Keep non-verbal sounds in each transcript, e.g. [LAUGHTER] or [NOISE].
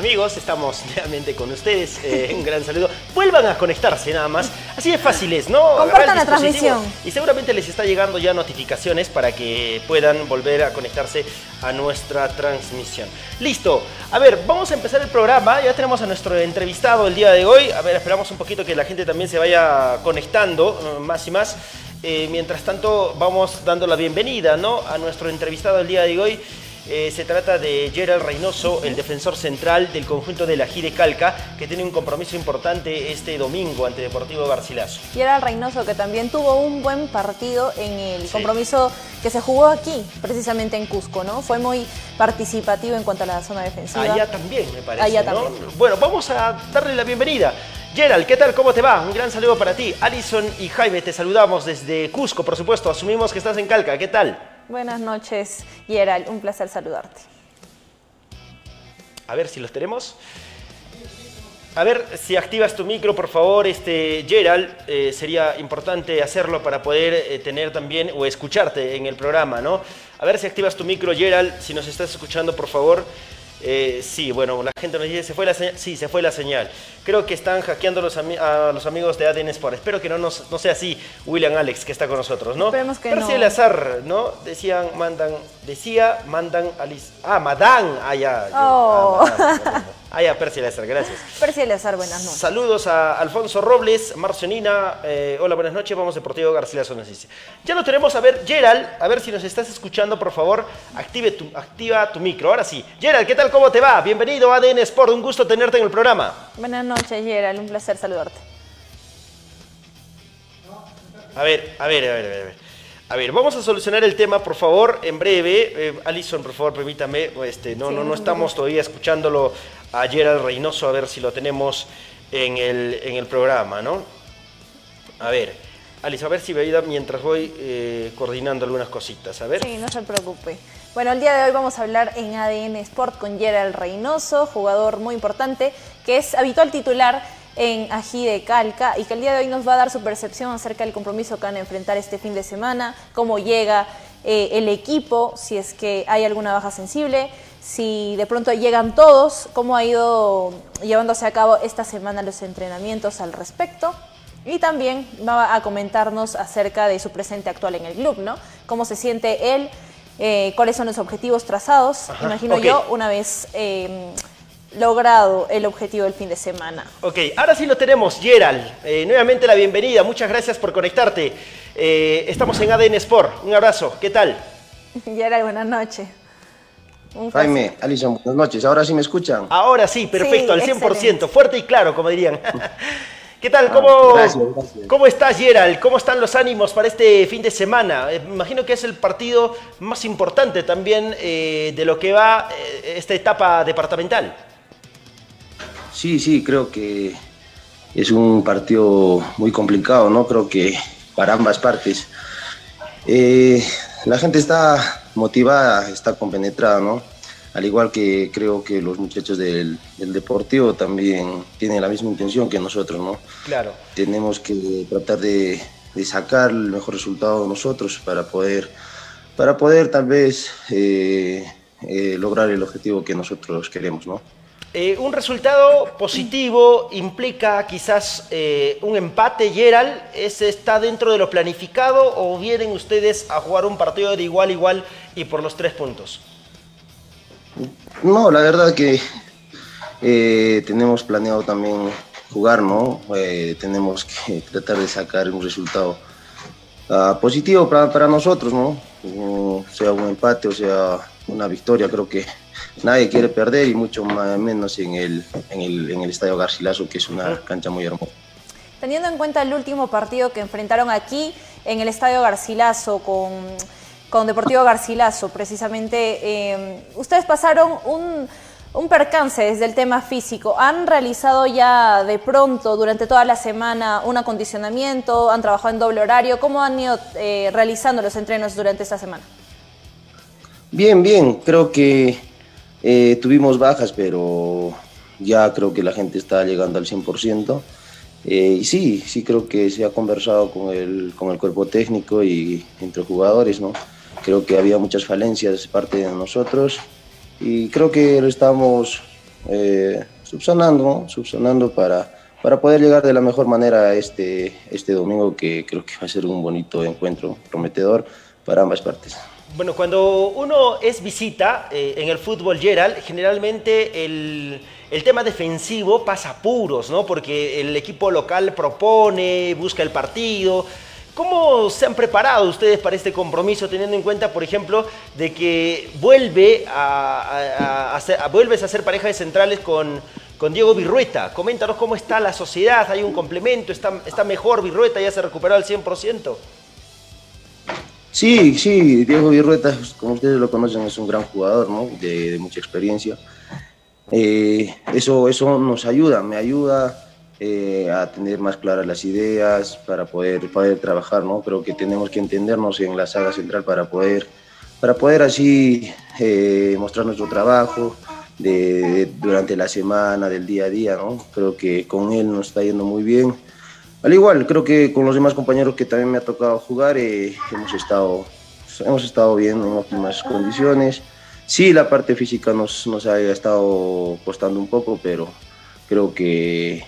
Amigos, estamos [LAUGHS] nuevamente con ustedes. Eh, un gran saludo. Vuelvan a conectarse nada más. Así de fácil es, ¿no? Compartan la transmisión. Y seguramente les está llegando ya notificaciones para que puedan volver a conectarse a nuestra transmisión. Listo. A ver, vamos a empezar el programa. Ya tenemos a nuestro entrevistado el día de hoy. A ver, esperamos un poquito que la gente también se vaya conectando uh, más y más. Eh, mientras tanto, vamos dando la bienvenida ¿no? a nuestro entrevistado el día de hoy. Eh, se trata de Gerald Reynoso, el defensor central del conjunto de la Gire Calca, que tiene un compromiso importante este domingo ante Deportivo Garcilaso. Gerald Reynoso, que también tuvo un buen partido en el compromiso que se jugó aquí, precisamente en Cusco, ¿no? Fue muy participativo en cuanto a la zona defensiva. Allá también, me parece. Allá también. Bueno, vamos a darle la bienvenida. Gerald, ¿qué tal? ¿Cómo te va? Un gran saludo para ti. Alison y Jaime, te saludamos desde Cusco, por supuesto. Asumimos que estás en Calca. ¿Qué tal? Buenas noches, Gerald. Un placer saludarte. A ver si los tenemos. A ver si activas tu micro, por favor, este, Gerald. Eh, sería importante hacerlo para poder eh, tener también o escucharte en el programa, ¿no? A ver si activas tu micro, Gerald. Si nos estás escuchando, por favor. Eh, sí, bueno, la gente nos dice, ¿se fue la señal? Sí, se fue la señal. Creo que están hackeando los a los amigos de ADN Sport. Espero que no, nos, no sea así, William Alex, que está con nosotros, ¿no? Esperemos que Pero no. el azar, ¿no? Decían, mandan, decía, mandan, Alice. Ah, Madán. Ah, ya. Oh. Ah, Ah, ya, Percy Lázaro, gracias. Percy Lázaro, buenas noches. Saludos a Alfonso Robles, Marcionina. Eh, hola, buenas noches. Vamos Deportivo García dice. Ya lo tenemos. A ver, Gerald, a ver si nos estás escuchando, por favor. Active tu, activa tu micro. Ahora sí. Gerald, ¿qué tal? ¿Cómo te va? Bienvenido a ADN Sport. Un gusto tenerte en el programa. Buenas noches, Gerald. Un placer saludarte. A ver, a ver, a ver, a ver. A ver, vamos a solucionar el tema, por favor, en breve. Eh, Alison, por favor, permítame. Este, no, Sí, no, no no estamos todavía escuchándolo a Gerald Reynoso, a ver si lo tenemos en el, en el programa, ¿no? A ver, Alice, a ver si me ayuda mientras voy eh, coordinando algunas cositas, a ver. Sí, no se preocupe. Bueno, el día de hoy vamos a hablar en ADN Sport con Gerald Reynoso, jugador muy importante, que es habitual titular en Ají de Calca y que el día de hoy nos va a dar su percepción acerca del compromiso que van a enfrentar este fin de semana, cómo llega eh, el equipo, si es que hay alguna baja sensible, si de pronto llegan todos, cómo ha ido llevándose a cabo esta semana los entrenamientos al respecto. Y también va a comentarnos acerca de su presente actual en el club, ¿no? Cómo se siente él, eh, cuáles son los objetivos trazados, Ajá, imagino yo, una vez eh, logrado el objetivo del fin de semana. Ok, ahora sí lo tenemos, Gerald. Eh, nuevamente la bienvenida, muchas gracias por conectarte. Eh, estamos en ADN Sport, un abrazo, ¿qué tal? [LAUGHS] Gerald, buenas noches. Un Jaime, Alison, buenas noches. ¿Ahora sí me escuchan? Ahora sí, perfecto, Sí, al 100%, excelente. fuerte y claro, como dirían. [LAUGHS] ¿Qué tal? Ah, ¿Cómo, gracias, gracias. ¿Cómo estás, Gerald? ¿Cómo están los ánimos para este fin de semana? Eh, me imagino que es el partido más importante también eh, de lo que va eh, esta etapa departamental. Sí, sí, creo que es un partido muy complicado, ¿no? Creo que para ambas partes. Eh, la gente está motivada, está compenetrada, ¿no? Al igual que creo que los muchachos del, del Deportivo también tienen la misma intención que nosotros, ¿no? Claro. Tenemos que tratar de, de sacar el mejor resultado nosotros para poder, para poder tal vez eh, eh, lograr el objetivo que nosotros queremos, ¿no? Eh, un resultado positivo implica quizás eh, un empate, Gerald. ¿Ese está dentro de lo planificado o vienen ustedes a jugar un partido de igual a igual y por los tres puntos? No, la verdad que eh, tenemos planeado también jugar, ¿no? Eh, tenemos que tratar de sacar un resultado ah, positivo para, para nosotros, ¿no? Mm, sea un empate o sea una victoria, creo que nadie quiere perder y mucho más, menos en el, en, el, en el Estadio Garcilaso, que es una cancha muy hermosa. Teniendo en cuenta el último partido que enfrentaron aquí en el Estadio Garcilaso con, con Deportivo Garcilaso, precisamente, eh, ustedes pasaron un, un percance desde el tema físico. ¿Han realizado ya de pronto durante toda la semana un acondicionamiento? ¿Han trabajado en doble horario? ¿Cómo han ido eh, realizando los entrenos durante esta semana? Bien, bien, creo que eh, tuvimos bajas, pero ya creo que la gente está llegando al 100%. Eh, y sí, sí creo que se ha conversado con el, con el cuerpo técnico y entre jugadores, ¿no? Creo que había muchas falencias de parte de nosotros y creo que lo estamos eh, subsanando, subsanando para, para poder llegar de la mejor manera este, este domingo que creo que va a ser un bonito encuentro prometedor para ambas partes. Bueno, cuando uno es visita eh, en el fútbol Gerald, generalmente el, el, tema defensivo pasa apuros, ¿no? Porque el equipo local propone, busca el partido. ¿Cómo se han preparado ustedes para este compromiso, teniendo en cuenta, por ejemplo, de que vuelve a, a, vuelves a ser pareja de centrales con, con Diego Virrueta? Coméntanos cómo está la sociedad, hay un complemento, está, está mejor Virrueta, ya se recuperó al 100%. Sí, sí, Diego Virrueta, como ustedes lo conocen, es un gran jugador, ¿no? De, mucha experiencia. Eh, eso, eso nos ayuda, me ayuda eh, a tener más claras las ideas para poder, poder trabajar, ¿no? Creo que tenemos que entendernos en la saga central para poder, para poder así eh, mostrar nuestro trabajo de, durante la semana, del día a día, ¿no? Creo que con él nos está yendo muy bien al igual, creo que con los demás compañeros que también me ha tocado jugar, eh, hemos, estado, hemos estado bien en óptimas condiciones. Sí, la parte física nos, nos ha estado costando un poco, pero creo que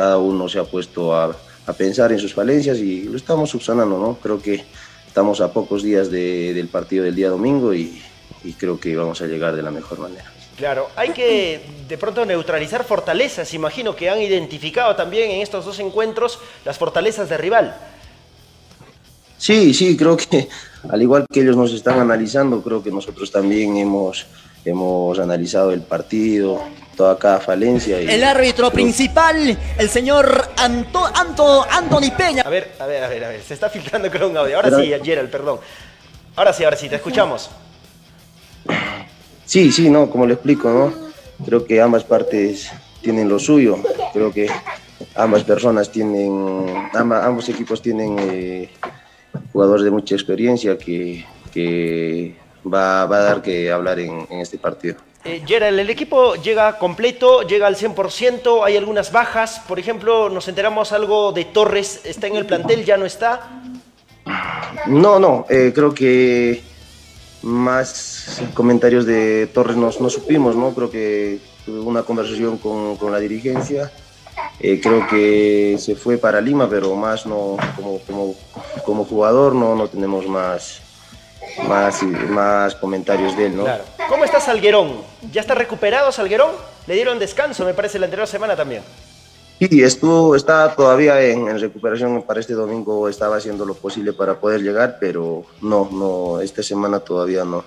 cada uno se ha puesto a, a pensar en sus falencias y lo estamos subsanando, ¿no? Creo que estamos a pocos días de, del partido del día domingo y, y creo que vamos a llegar de la mejor manera. Claro, hay que de pronto neutralizar fortalezas. Imagino que han identificado también en estos dos encuentros las fortalezas de rival. Sí, sí, creo que al igual que ellos nos están analizando, creo que nosotros también hemos, hemos analizado el partido, toda cada falencia. el árbitro principal, el señor Anto, Anto, Anthony Peña. A ver, a ver, a ver, a ver, se está filtrando con un audio. Ahora sí, Gerald, perdón. Ahora sí, ahora sí, te escuchamos. Sí, sí, no, como le explico, ¿no? Creo que ambas partes tienen lo suyo. Creo que ambas personas tienen, ambos equipos tienen eh, jugadores de mucha experiencia que, que va, va, a dar que hablar en, en este partido. Eh, Gerald, el equipo llega completo, llega al 100%, hay algunas bajas, por ejemplo, nos enteramos algo de Torres, ¿está en el plantel, ya no está? No, no, eh, creo que más comentarios de Torres no, supimos, ¿no? Creo que tuve una conversación con, con la dirigencia. Eh, creo que se fue para Lima, pero más no como, como, como jugador no, no tenemos más, más, más comentarios de él, ¿no? Claro. ¿Cómo está Salguerón? ¿Ya está recuperado Salguerón? Le dieron descanso, me parece, la anterior semana también. Sí, estuvo, está todavía en, recuperación para este domingo, estaba haciendo lo posible para poder llegar, pero no, no, esta semana todavía no.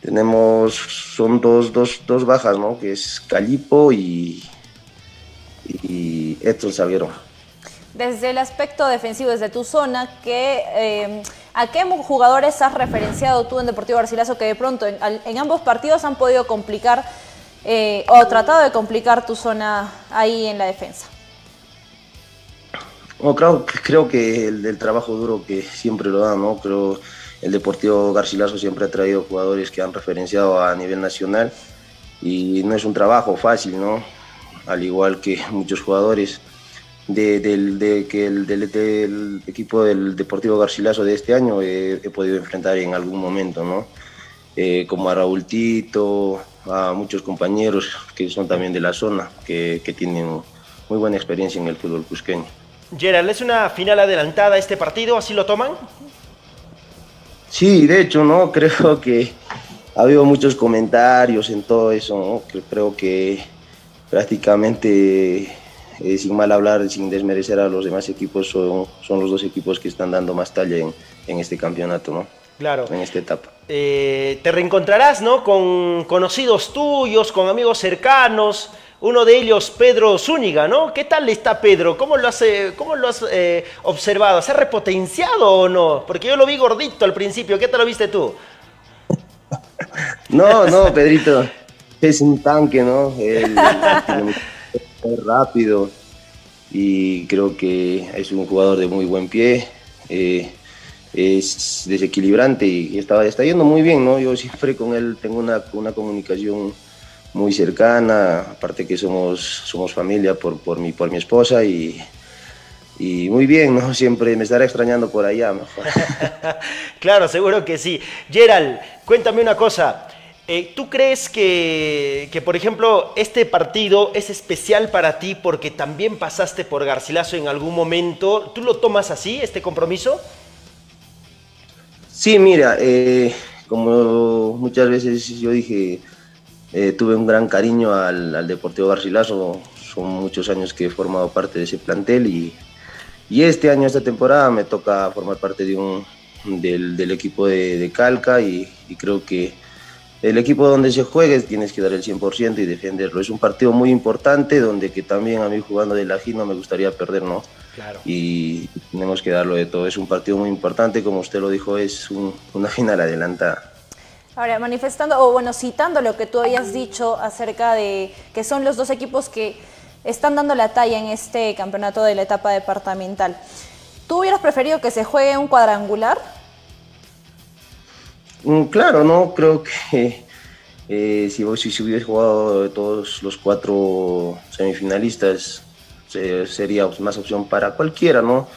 Tenemos, son dos, dos, dos bajas, ¿no? Que es Calipo y, y Edson Salguero. Desde el aspecto defensivo, desde tu zona, ¿qué, eh, ¿a qué jugadores has referenciado tú en Deportivo Garcilaso que de pronto en, ambos partidos han podido complicar eh, o tratado de complicar tu zona ahí en la defensa? creo, que el del trabajo duro que siempre lo da, ¿no? Creo el Deportivo Garcilaso siempre ha traído jugadores que han referenciado a nivel nacional y no es un trabajo fácil, ¿no? Al igual que muchos jugadores de, del, de, que el, del, equipo del Deportivo Garcilaso de este año he, podido enfrentar en algún momento, ¿no? Eh, como a Raúl Tito, a muchos compañeros que son también de la zona, que, que tienen muy buena experiencia en el fútbol cusqueño. Gerald, ¿es una final adelantada este partido? ¿Así lo toman? Sí, de hecho, ¿no? [LAUGHS] Creo que ha habido muchos comentarios en todo eso, ¿no? Creo que prácticamente, eh, sin mal hablar, sin desmerecer a los demás equipos, son, son los dos equipos que están dando más talla en, en este campeonato, ¿no? Claro. En esta etapa. Eh, te reencontrarás, ¿no? Con conocidos tuyos, con amigos cercanos. Uno de ellos, Pedro Zúñiga, ¿no? ¿Qué tal está Pedro? ¿Cómo lo has, cómo lo has eh, observado? ¿Se ha repotenciado o no? Porque yo lo vi gordito al principio. ¿Qué tal lo viste tú? [LAUGHS] No, no, Pedrito. Es un tanque, ¿no? [LAUGHS] es rápido y creo que es un jugador de muy buen pie. Eh, es desequilibrante y está, está yendo muy bien, ¿no? Yo siempre con él tengo una, una comunicación muy cercana, aparte que somos, somos familia por, por, mi, por mi esposa y, y muy bien, ¿no? Siempre me estará extrañando por allá, mejor. [LAUGHS] claro, seguro que sí. Gerald, cuéntame una cosa. Eh, ¿Tú crees que, que, por ejemplo, este partido es especial para ti porque también pasaste por Garcilaso en algún momento? ¿Tú lo tomas así, este compromiso? Sí, mira, eh, como muchas veces yo dije, eh, tuve un gran cariño al, al, Deportivo Garcilaso, son muchos años que he formado parte de ese plantel y, y este año, esta temporada, me toca formar parte de un, del, del equipo de, Calca y, y creo que el equipo donde se juegue tienes que dar el 100% y defenderlo. Es un partido muy importante donde que también a mí jugando de la no me gustaría perder, ¿no? Claro. Y tenemos que darlo de todo. Es un partido muy importante, como usted lo dijo, es un, una final adelantada. Ahora, manifestando, o bueno, citando lo que tú habías dicho acerca de que son los dos equipos que están dando la talla en este campeonato de la etapa departamental. ¿Tú hubieras preferido que se juegue un cuadrangular? Mm, claro, no, creo que [LAUGHS] eh, si, si, si hubiese jugado todos los cuatro semifinalistas se, sería más opción para cualquiera, ¿no?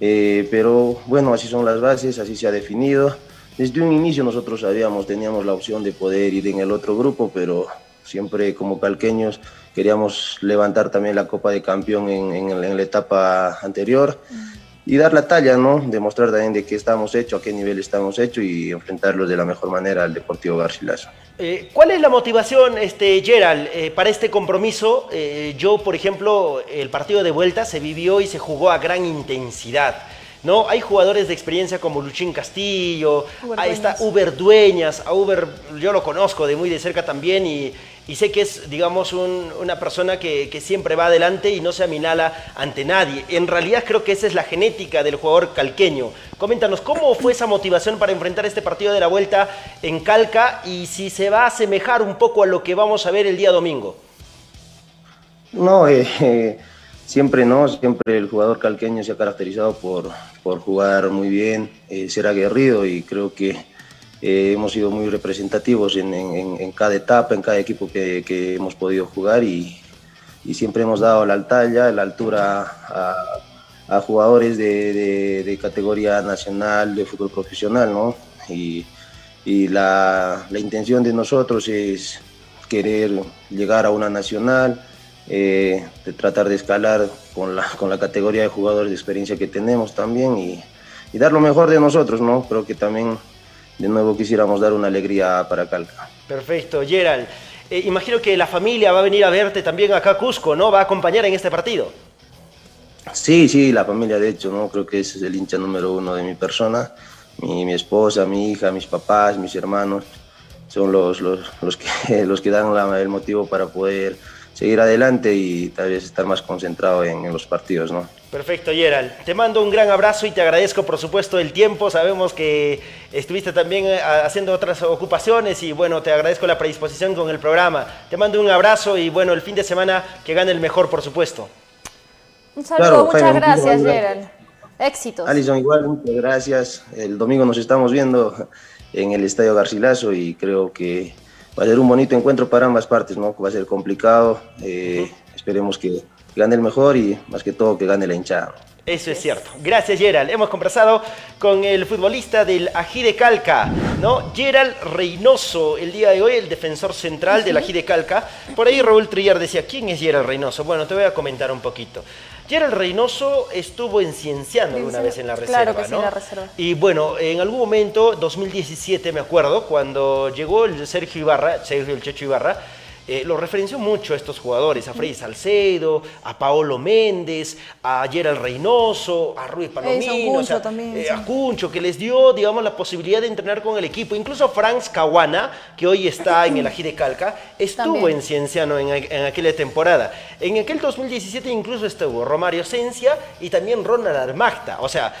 Eh, pero bueno, así son las bases, así se ha definido. Desde un inicio nosotros sabíamos, teníamos la opción de poder ir en el otro grupo, pero siempre como calqueños queríamos levantar también la Copa de Campeón en la etapa anterior. Mm y dar la talla, ¿no? Demostrar también de qué estamos hechos, a qué nivel estamos hechos y enfrentarlos de la mejor manera al Deportivo Garcilaso. Eh, ¿Cuál es la motivación, este, Gerald, eh, para este compromiso? Eh, yo, por ejemplo, el partido de vuelta se vivió y se jugó a gran intensidad. ¿no? Hay jugadores de experiencia como Luchín Castillo, Uber ahí está Dueñas. Uber Dueñas, a Uber yo lo conozco de muy de cerca también y, y sé que es, digamos, un- una persona que, siempre va adelante y no se aminala ante nadie. En realidad creo que esa es la genética del jugador calqueño. Coméntanos, ¿cómo fue esa motivación para enfrentar este partido de la vuelta en Calca y si se va a asemejar un poco a lo que vamos a ver el día domingo? No, eh, [LAUGHS] siempre no, siempre el jugador calqueño se ha caracterizado por, por jugar muy bien, eh, ser aguerrido y creo que eh, hemos sido muy representativos en, cada etapa, en cada equipo que, hemos podido jugar y, siempre hemos dado la talla, la altura a, jugadores de, categoría nacional, de fútbol profesional, ¿no? Y, la intención de nosotros es querer llegar a una nacional, eh, de tratar de escalar con la, con la categoría de jugadores de experiencia que tenemos también y, y dar lo mejor de nosotros, ¿no? Creo que también de nuevo quisiéramos dar una alegría para Calca. Perfecto, Gerald. Eh, imagino que la familia va a venir a verte también acá a Cusco, ¿no? Va a acompañar en este partido. Sí, sí, la familia de hecho, ¿no? Creo que ese es el hincha número uno de mi persona. Mi, mi esposa, mi hija, mis papás, mis hermanos, son los, los, los, que, [LAUGHS] los que dan la- el motivo para poder seguir adelante y tal vez estar más concentrado en, en los partidos, ¿no? Perfecto, Gerald. Te mando un gran abrazo y te agradezco, por supuesto, el tiempo. Sabemos que estuviste también eh, haciendo otras ocupaciones y, bueno, te agradezco la predisposición con el programa. Te mando un abrazo y, bueno, el fin de semana que gane el mejor, por supuesto. Un saludo, Claro, muchas Jaime, gracias, Gerald. Éxitos. Alison, igual, muchas gracias. El domingo nos estamos viendo en el Estadio Garcilaso y creo que va a ser un bonito encuentro para ambas partes, ¿no? Va a ser complicado. eh, Esperemos que gane el mejor y más que todo que gane la hinchada. Eso es cierto. Gracias, Gerald. Hemos conversado con el futbolista del Ají de Calca, ¿no? Gerald Reynoso, el día de hoy, el defensor central del Ají de Calca. Por ahí Raúl Trillar decía, ¿quién es Gerald Reynoso? Bueno, te voy a comentar un poquito. Gerald Reynoso estuvo en Cienciano alguna Sí, vez en la reserva, claro que sí, la reserva. Y bueno, en algún momento, 2017 me acuerdo, cuando llegó el Sergio Ibarra, Sergio el Checho Ibarra, eh, lo referenció mucho a estos jugadores, a Freddy Salcedo, a Paolo Méndez, a Gerald Reynoso, a Ruiz Palomino, Cuncho o sea, también, eh, sí. a Cuncho, que les dio, digamos, la posibilidad de entrenar con el equipo. Incluso Franz Caguana, que hoy está en el Ají de Calca, estuvo También. en Cienciano en, en aquella temporada. En aquel 2017 incluso estuvo Romario Cencia y también Ronald Armagta. O sea,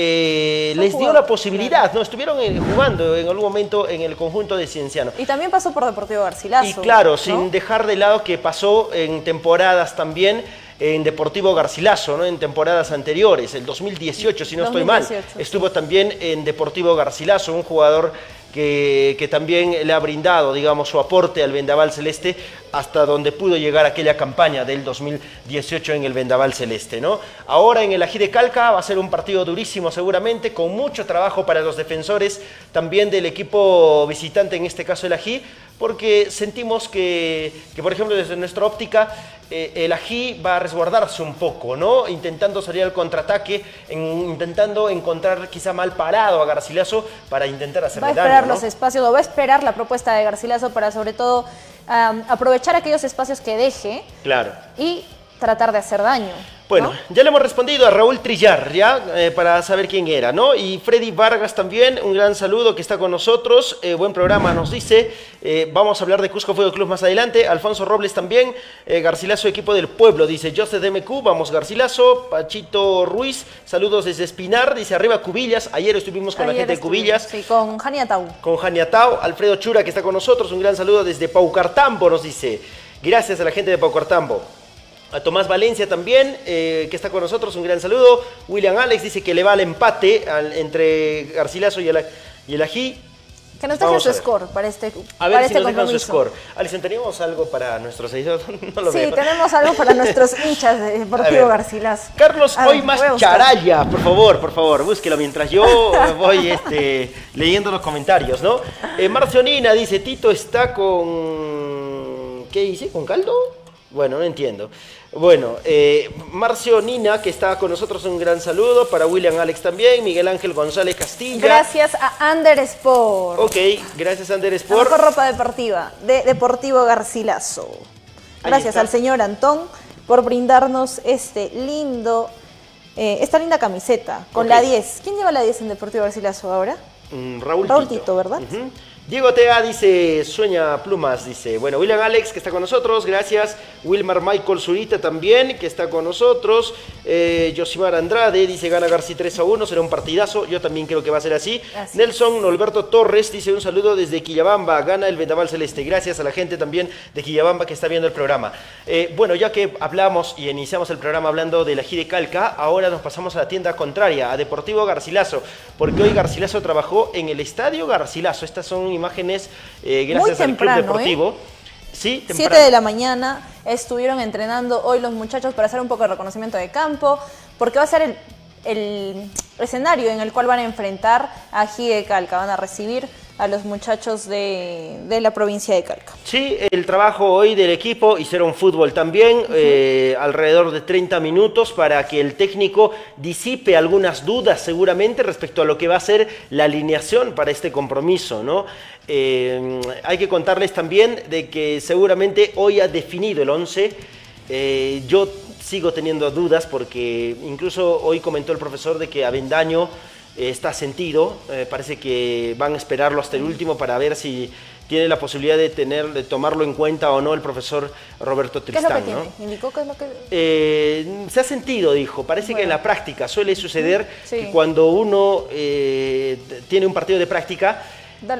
eh, les dio la posibilidad, ¿no? Estuvieron eh, jugando en algún momento en el conjunto de Cienciano. Y también pasó por Deportivo Garcilaso. Y claro, ¿no? sin dejar de lado que pasó en temporadas también en Deportivo Garcilaso, ¿no? En temporadas anteriores, el 2018, si no estoy mal. 2018, sí. Estuvo también en Deportivo Garcilaso, un jugador que, que también le ha brindado, digamos, su aporte al Vendaval Celeste hasta donde pudo llegar aquella campaña del 2018 en el Vendaval Celeste, ¿no? Ahora en el Ají de Calca va a ser un partido durísimo seguramente, con mucho trabajo para los defensores, también del equipo visitante, en este caso el Ají, porque sentimos que, que por ejemplo, desde nuestra óptica, eh, el Ají va a resguardarse un poco, ¿no? Intentando salir al contraataque, en- intentando encontrar quizá mal parado a Garcilaso para intentar Va a esperar daño, ¿no? los espacios, o va a esperar la propuesta de Garcilaso para sobre todo aprovechar aquellos espacios que deje Claro. y tratar de hacer daño. Bueno, ¿no? ya le hemos respondido a Raúl Trillar, ¿ya? Eh, para saber quién era, ¿no? Y Freddy Vargas también, un gran saludo que está con nosotros. Eh, buen programa, nos dice. Eh, vamos a hablar de Cusco Fuego Club más adelante. Alfonso Robles también. Garcilaso, equipo del pueblo, dice José DMQ. Vamos, Garcilaso. Pachito Ruiz, saludos desde Espinar. Dice arriba Cubillas. Ayer estuvimos con la gente de Cubillas. Sí, con Jania Tau. Con Janiatao, Alfredo Chura que está con nosotros, un gran saludo desde Paucartambo, nos dice. Gracias a la gente de Paucartambo. A Tomás Valencia también, eh, que está con nosotros, un gran saludo. William Alex dice que le va al empate al- entre Garcilaso y el, y el Ají. Que nos deje Vamos su score para este, A para ver si este nos dejan su score. Alison, ¿teníamos algo para nuestros seguidores? [LAUGHS] No lo Sí, veo. tenemos algo para nuestros [LAUGHS] hinchas de. Deportivo Garcilaso. Carlos A ver, Hoy más. Charaya, por favor, por favor, búsquelo mientras yo [LAUGHS] voy este, leyendo los comentarios, ¿no? Eh, Marcio Nina dice, Tito está con... ¿Qué dice? ¿Con caldo? Bueno, no entiendo. Bueno, eh, Marcio Nina, que está con nosotros, un gran saludo. Para William Alex también, Miguel Ángel González Castilla. Gracias a Under Sport. Ok, gracias Ander La Sport. mejor ropa deportiva de Deportivo Garcilaso. Gracias al señor Antón por brindarnos este lindo, eh, esta linda camiseta con la 10. ¿Quién lleva la 10 en Deportivo Garcilaso ahora? Mm, Raúl, Raúl Tito. Tito, ¿verdad? Ujú. Diego Tea dice, sueña plumas, dice. Bueno, William Alex, que está con nosotros, gracias. Wilmar Michael Zurita también, que está con nosotros. Eh, Josimar Andrade dice, gana García 3 a 1, será un partidazo. Yo también creo que va a ser así. Así Nelson Norberto Torres dice, un saludo desde Quillabamba, gana el Vendaval Celeste. Gracias a la gente también de Quillabamba que está viendo el programa. Eh, bueno, ya que hablamos y iniciamos el programa hablando de la de Calca, ahora nos pasamos a la tienda contraria, a Deportivo Garcilaso, porque hoy Garcilaso trabajó en el Estadio Garcilaso. Estas son imágenes eh, gracias al Club temprano, ¿eh? Deportivo. Sí, 7 temprano. de la mañana estuvieron entrenando hoy los muchachos para hacer un poco de reconocimiento de campo, porque va a ser el, el escenario en el cual van a enfrentar a de Calca, van a recibir a los muchachos de, de la provincia de Calca. Sí, el trabajo hoy del equipo hicieron fútbol también, eh, alrededor de 30 minutos para que el técnico disipe algunas dudas seguramente respecto a lo que va a ser la alineación para este compromiso, ¿no? Eh, hay que contarles también de que seguramente hoy ha definido el 11. Eh, yo sigo teniendo dudas porque incluso hoy comentó el profesor de que Avendaño está sentido. Eh, parece que van a esperarlo hasta el último para ver si tiene la posibilidad de tener, de tomarlo en cuenta o no el profesor Roberto ¿Qué es lo que Tristán. ¿no? tiene? ¿Indicó qué es lo que...? Eh, se ha sentido, dijo. Parece que en la práctica suele suceder Sí. que cuando uno eh, tiene un partido de práctica,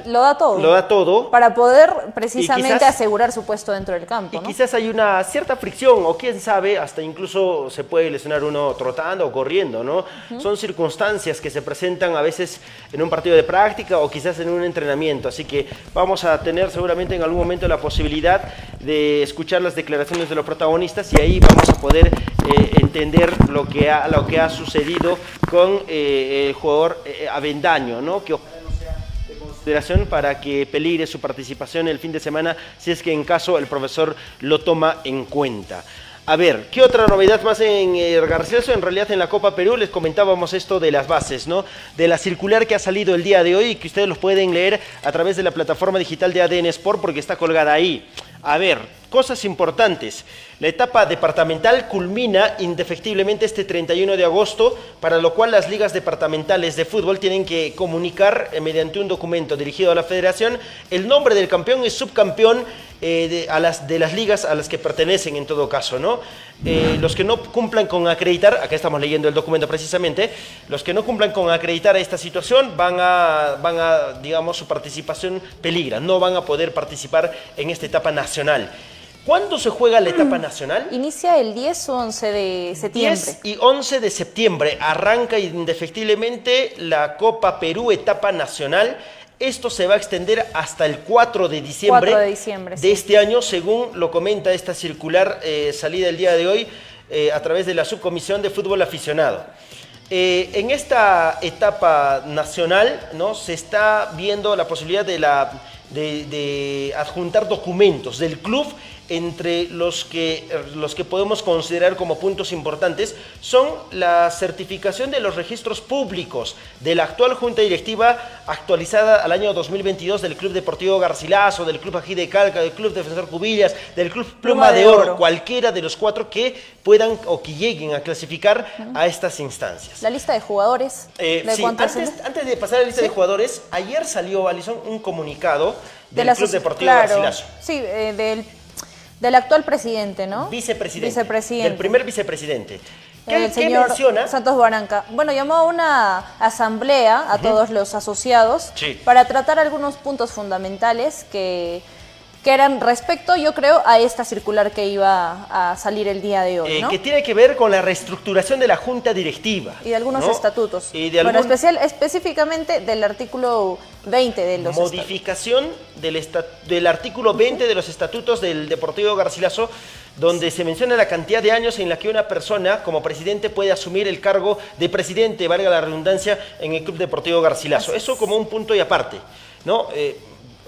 lo da todo. lo da todo. Para poder precisamente quizás- asegurar su puesto dentro del campo, Y ¿no? quizás hay una cierta fricción, o quién sabe, hasta incluso se puede lesionar uno trotando o corriendo, ¿no? Son circunstancias que se presentan a veces en un partido de práctica o quizás en un entrenamiento. Así que vamos a tener seguramente en algún momento la posibilidad de escuchar las declaraciones de los protagonistas y ahí vamos a poder eh, entender lo que ha, lo que ha sucedido con eh, el jugador eh, Avendaño, ¿no? Que para que peligre su participación el fin de semana si es que en caso el profesor lo toma en cuenta. A ver, ¿qué otra novedad más en eh, Garcilaso? En realidad en la Copa Perú les comentábamos esto de las bases, ¿no? De la circular que ha salido el día de hoy y que ustedes los pueden leer a través de la plataforma digital de ADN Sport porque está colgada ahí. A ver, cosas importantes. La etapa departamental culmina indefectiblemente este 31 de agosto, para lo cual las ligas departamentales de fútbol tienen que comunicar eh, mediante un documento dirigido a la federación el nombre del campeón y subcampeón eh, de, a las, de las ligas a las que pertenecen en todo caso, ¿no? Eh, los que no cumplan con acreditar, acá estamos leyendo el documento precisamente, los que no cumplan con acreditar esta situación van a, van a digamos, su participación peligra, no van a poder participar en esta etapa nacional. ¿Cuándo se juega la etapa nacional? Inicia el 10 o 11 de septiembre. 10 y 11 de septiembre arranca indefectiblemente la Copa Perú etapa nacional Esto se va a extender hasta el 4 de diciembre, 4 de diciembre, de sí. este año, según lo comenta esta circular eh, salida el día de hoy eh, a través de la Subcomisión de Fútbol Aficionado. Eh, en esta etapa nacional ¿no? se está viendo la posibilidad de, la, de, de adjuntar documentos del club entre los que, los que podemos considerar como puntos importantes son la certificación de los registros públicos de la actual Junta Directiva actualizada al año 2022 del Club Deportivo Garcilaso, del Club Ají de Calca, del Club Defensor Cubillas, del Club Pluma, de, Oro, cualquiera de los cuatro que puedan o que lleguen a clasificar a estas instancias. La lista de jugadores. Eh, ¿de sí, antes, de pasar a la lista de jugadores, ayer salió, Alison, un comunicado del la Club Deportivo claro, Garcilaso. Sí, eh, del, del actual presidente, ¿no? Vicepresidente. Vicepresidente. Del primer vicepresidente. ¿Qué, el qué señor menciona? Santos Baranca. Bueno, llamó a una asamblea a todos los asociados Sí. para tratar algunos puntos fundamentales que, que eran respecto, yo creo, a esta circular que iba a salir el día de hoy, Eh, que tiene que ver con la reestructuración de la Junta Directiva. Y de algunos ¿no? estatutos. Y de Bueno, algún- especial, específicamente del artículo 20 de los estatutos. modificación del, esta- del artículo 20 de los estatutos del Deportivo Garcilaso, donde se menciona la cantidad de años en la que una persona como presidente puede asumir el cargo de presidente, valga la redundancia, en el Club Deportivo Garcilaso. Eso como un punto y aparte. ¿no? Eh,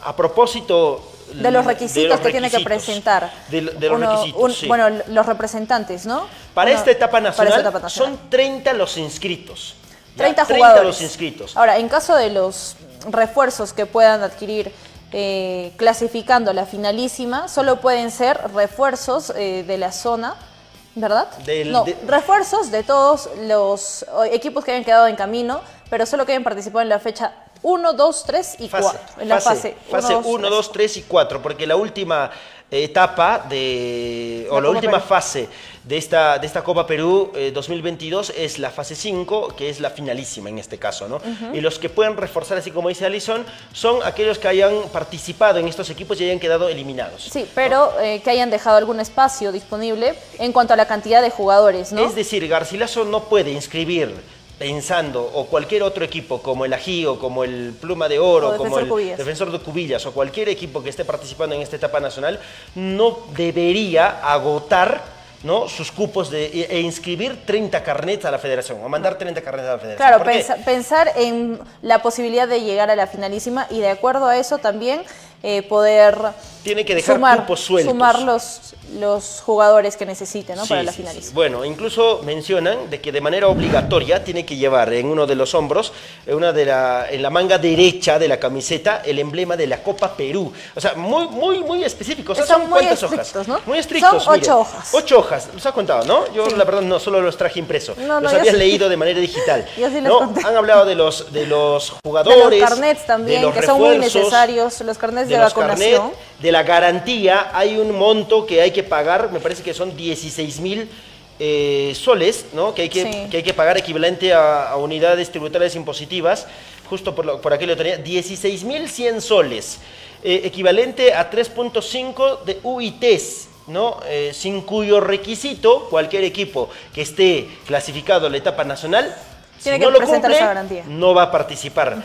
a propósito... De los requisitos los que tiene que presentar. De, de los Uno- requisitos, un- sí. Bueno, los representantes, ¿no? Para Uno- esta etapa para nacional, esta etapa nacional. son 30 los inscritos. ¿ya? 30 30 jugadores. los inscritos. Ahora, en caso de los refuerzos que puedan adquirir eh, clasificando la finalísima, solo pueden ser refuerzos eh, de la zona, ¿verdad? Del- no, de- refuerzos de todos los o, equipos que hayan quedado en camino, pero solo que hayan participado en la fecha 1, 2, 3 y Fase, 4. En la fase fase 1, 1, 2, 3 y 4, porque la última etapa de, o La Copa última Perú. fase de esta, de esta Copa Perú eh, 2022 es la fase 5, que es la finalísima en este caso, ¿no? Y los que pueden reforzar, así como dice Alison, son aquellos que hayan participado en estos equipos y hayan quedado eliminados. Sí, pero eh, que hayan dejado algún espacio disponible en cuanto a la cantidad de jugadores, ¿no? Es decir, Garcilaso no puede inscribir pensando o cualquier otro equipo como el Ají o como el Pluma de Oro, O como el Cubillas. Defensor de Cubillas o cualquier equipo que esté participando en esta etapa nacional, no debería agotar ¿no? sus cupos de, e, e inscribir 30 carnets a la federación o mandar 30 carnets a la federación. Claro, pensar en la posibilidad de llegar a la finalísima y de acuerdo a eso también eh, poder Tiene que dejar sumar, cupos sueltos. sumar los, los jugadores que necesite ¿no? Sí, para la sí. Bueno, incluso mencionan de que de manera obligatoria tiene que llevar en uno de los hombros, en, una de la, en la manga derecha de la camiseta, el emblema de la Copa Perú. O sea, muy, muy, muy específico. O sea, Son cuántas estrictos, hojas. ¿no? Muy estrictos. Son mire. ocho hojas. Ocho hojas. Los ha contado, ¿no? Yo la verdad no solo los traje impreso. No, no, los yo había sí. leído de manera digital. [LAUGHS] Yo sí les ¿no? conté. Han hablado de los, de los De jugadores. los carnets también, de los que son muy necesarios, los carnets de, los vacunación. carnet, de la garantía, hay un monto que hay que pagar, me parece que son 16 mil eh, soles, ¿no? Que hay que, Sí. que hay que pagar equivalente a, a unidades tributarias impositivas, justo por, lo- por aquí lo tenía, 16 mil 100 soles, eh, equivalente a 3.5 de UITs. ¿no? Eh, sin cuyo requisito cualquier equipo que esté clasificado a la etapa nacional, Tiene si que no lo cumple, esa garantía. no va a participar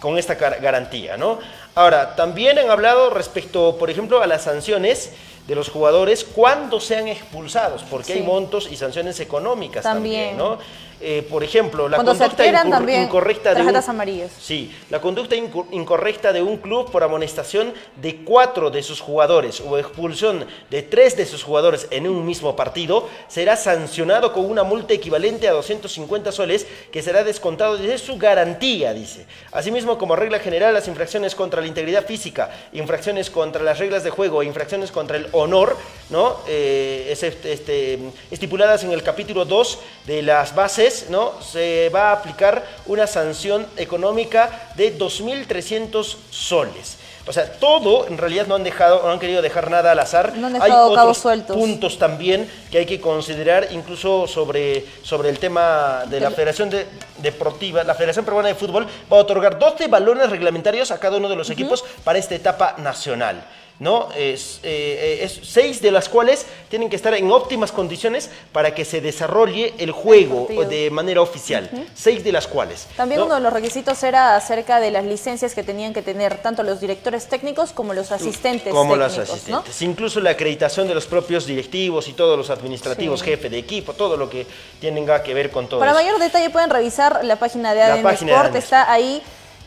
con esta gar- garantía, ¿no? Ahora, también han hablado respecto, por ejemplo, a las sanciones de los jugadores cuando sean expulsados, porque Sí. hay montos y sanciones económicas también, También. ¿no? Eh, por ejemplo, la Cuando conducta incor- incorrecta de un, tarjetas amarillas. Sí, la conducta inco- incorrecta de un club por amonestación de cuatro de sus jugadores o expulsión de tres de sus jugadores en un mismo partido será sancionado con una multa equivalente a 250 soles que será descontado de su garantía, dice. Asimismo, como regla general, las infracciones contra la integridad física, infracciones contra las reglas de juego, e infracciones contra el honor, ¿no? Eh, es este- este, estipuladas en el capítulo 2 de las bases, ¿no? Se va a aplicar una sanción económica de 2.300 soles. O sea, todo en realidad no han dejado, no han querido dejar nada al azar. No han Hay cabos otros sueltos. puntos también que hay que considerar, incluso sobre, sobre el tema de la Federación de- Deportiva. La Federación Peruana de Fútbol va a otorgar 12 balones reglamentarios a cada uno de los equipos para esta etapa nacional. ¿No? Es, eh, es seis de las cuales tienen que estar en óptimas condiciones para que se desarrolle el juego de manera oficial. Seis de las cuales. También ¿no? uno de los requisitos era acerca de las licencias que tenían que tener tanto los directores técnicos como los asistentes como los técnicos, ¿no? asistentes. Incluso la acreditación de los propios directivos y todos los administrativos, Sí. jefe de equipo, todo lo que tenga que ver con todo Para eso. mayor detalle pueden revisar la página de La ADN página de Sport, ADN está ahí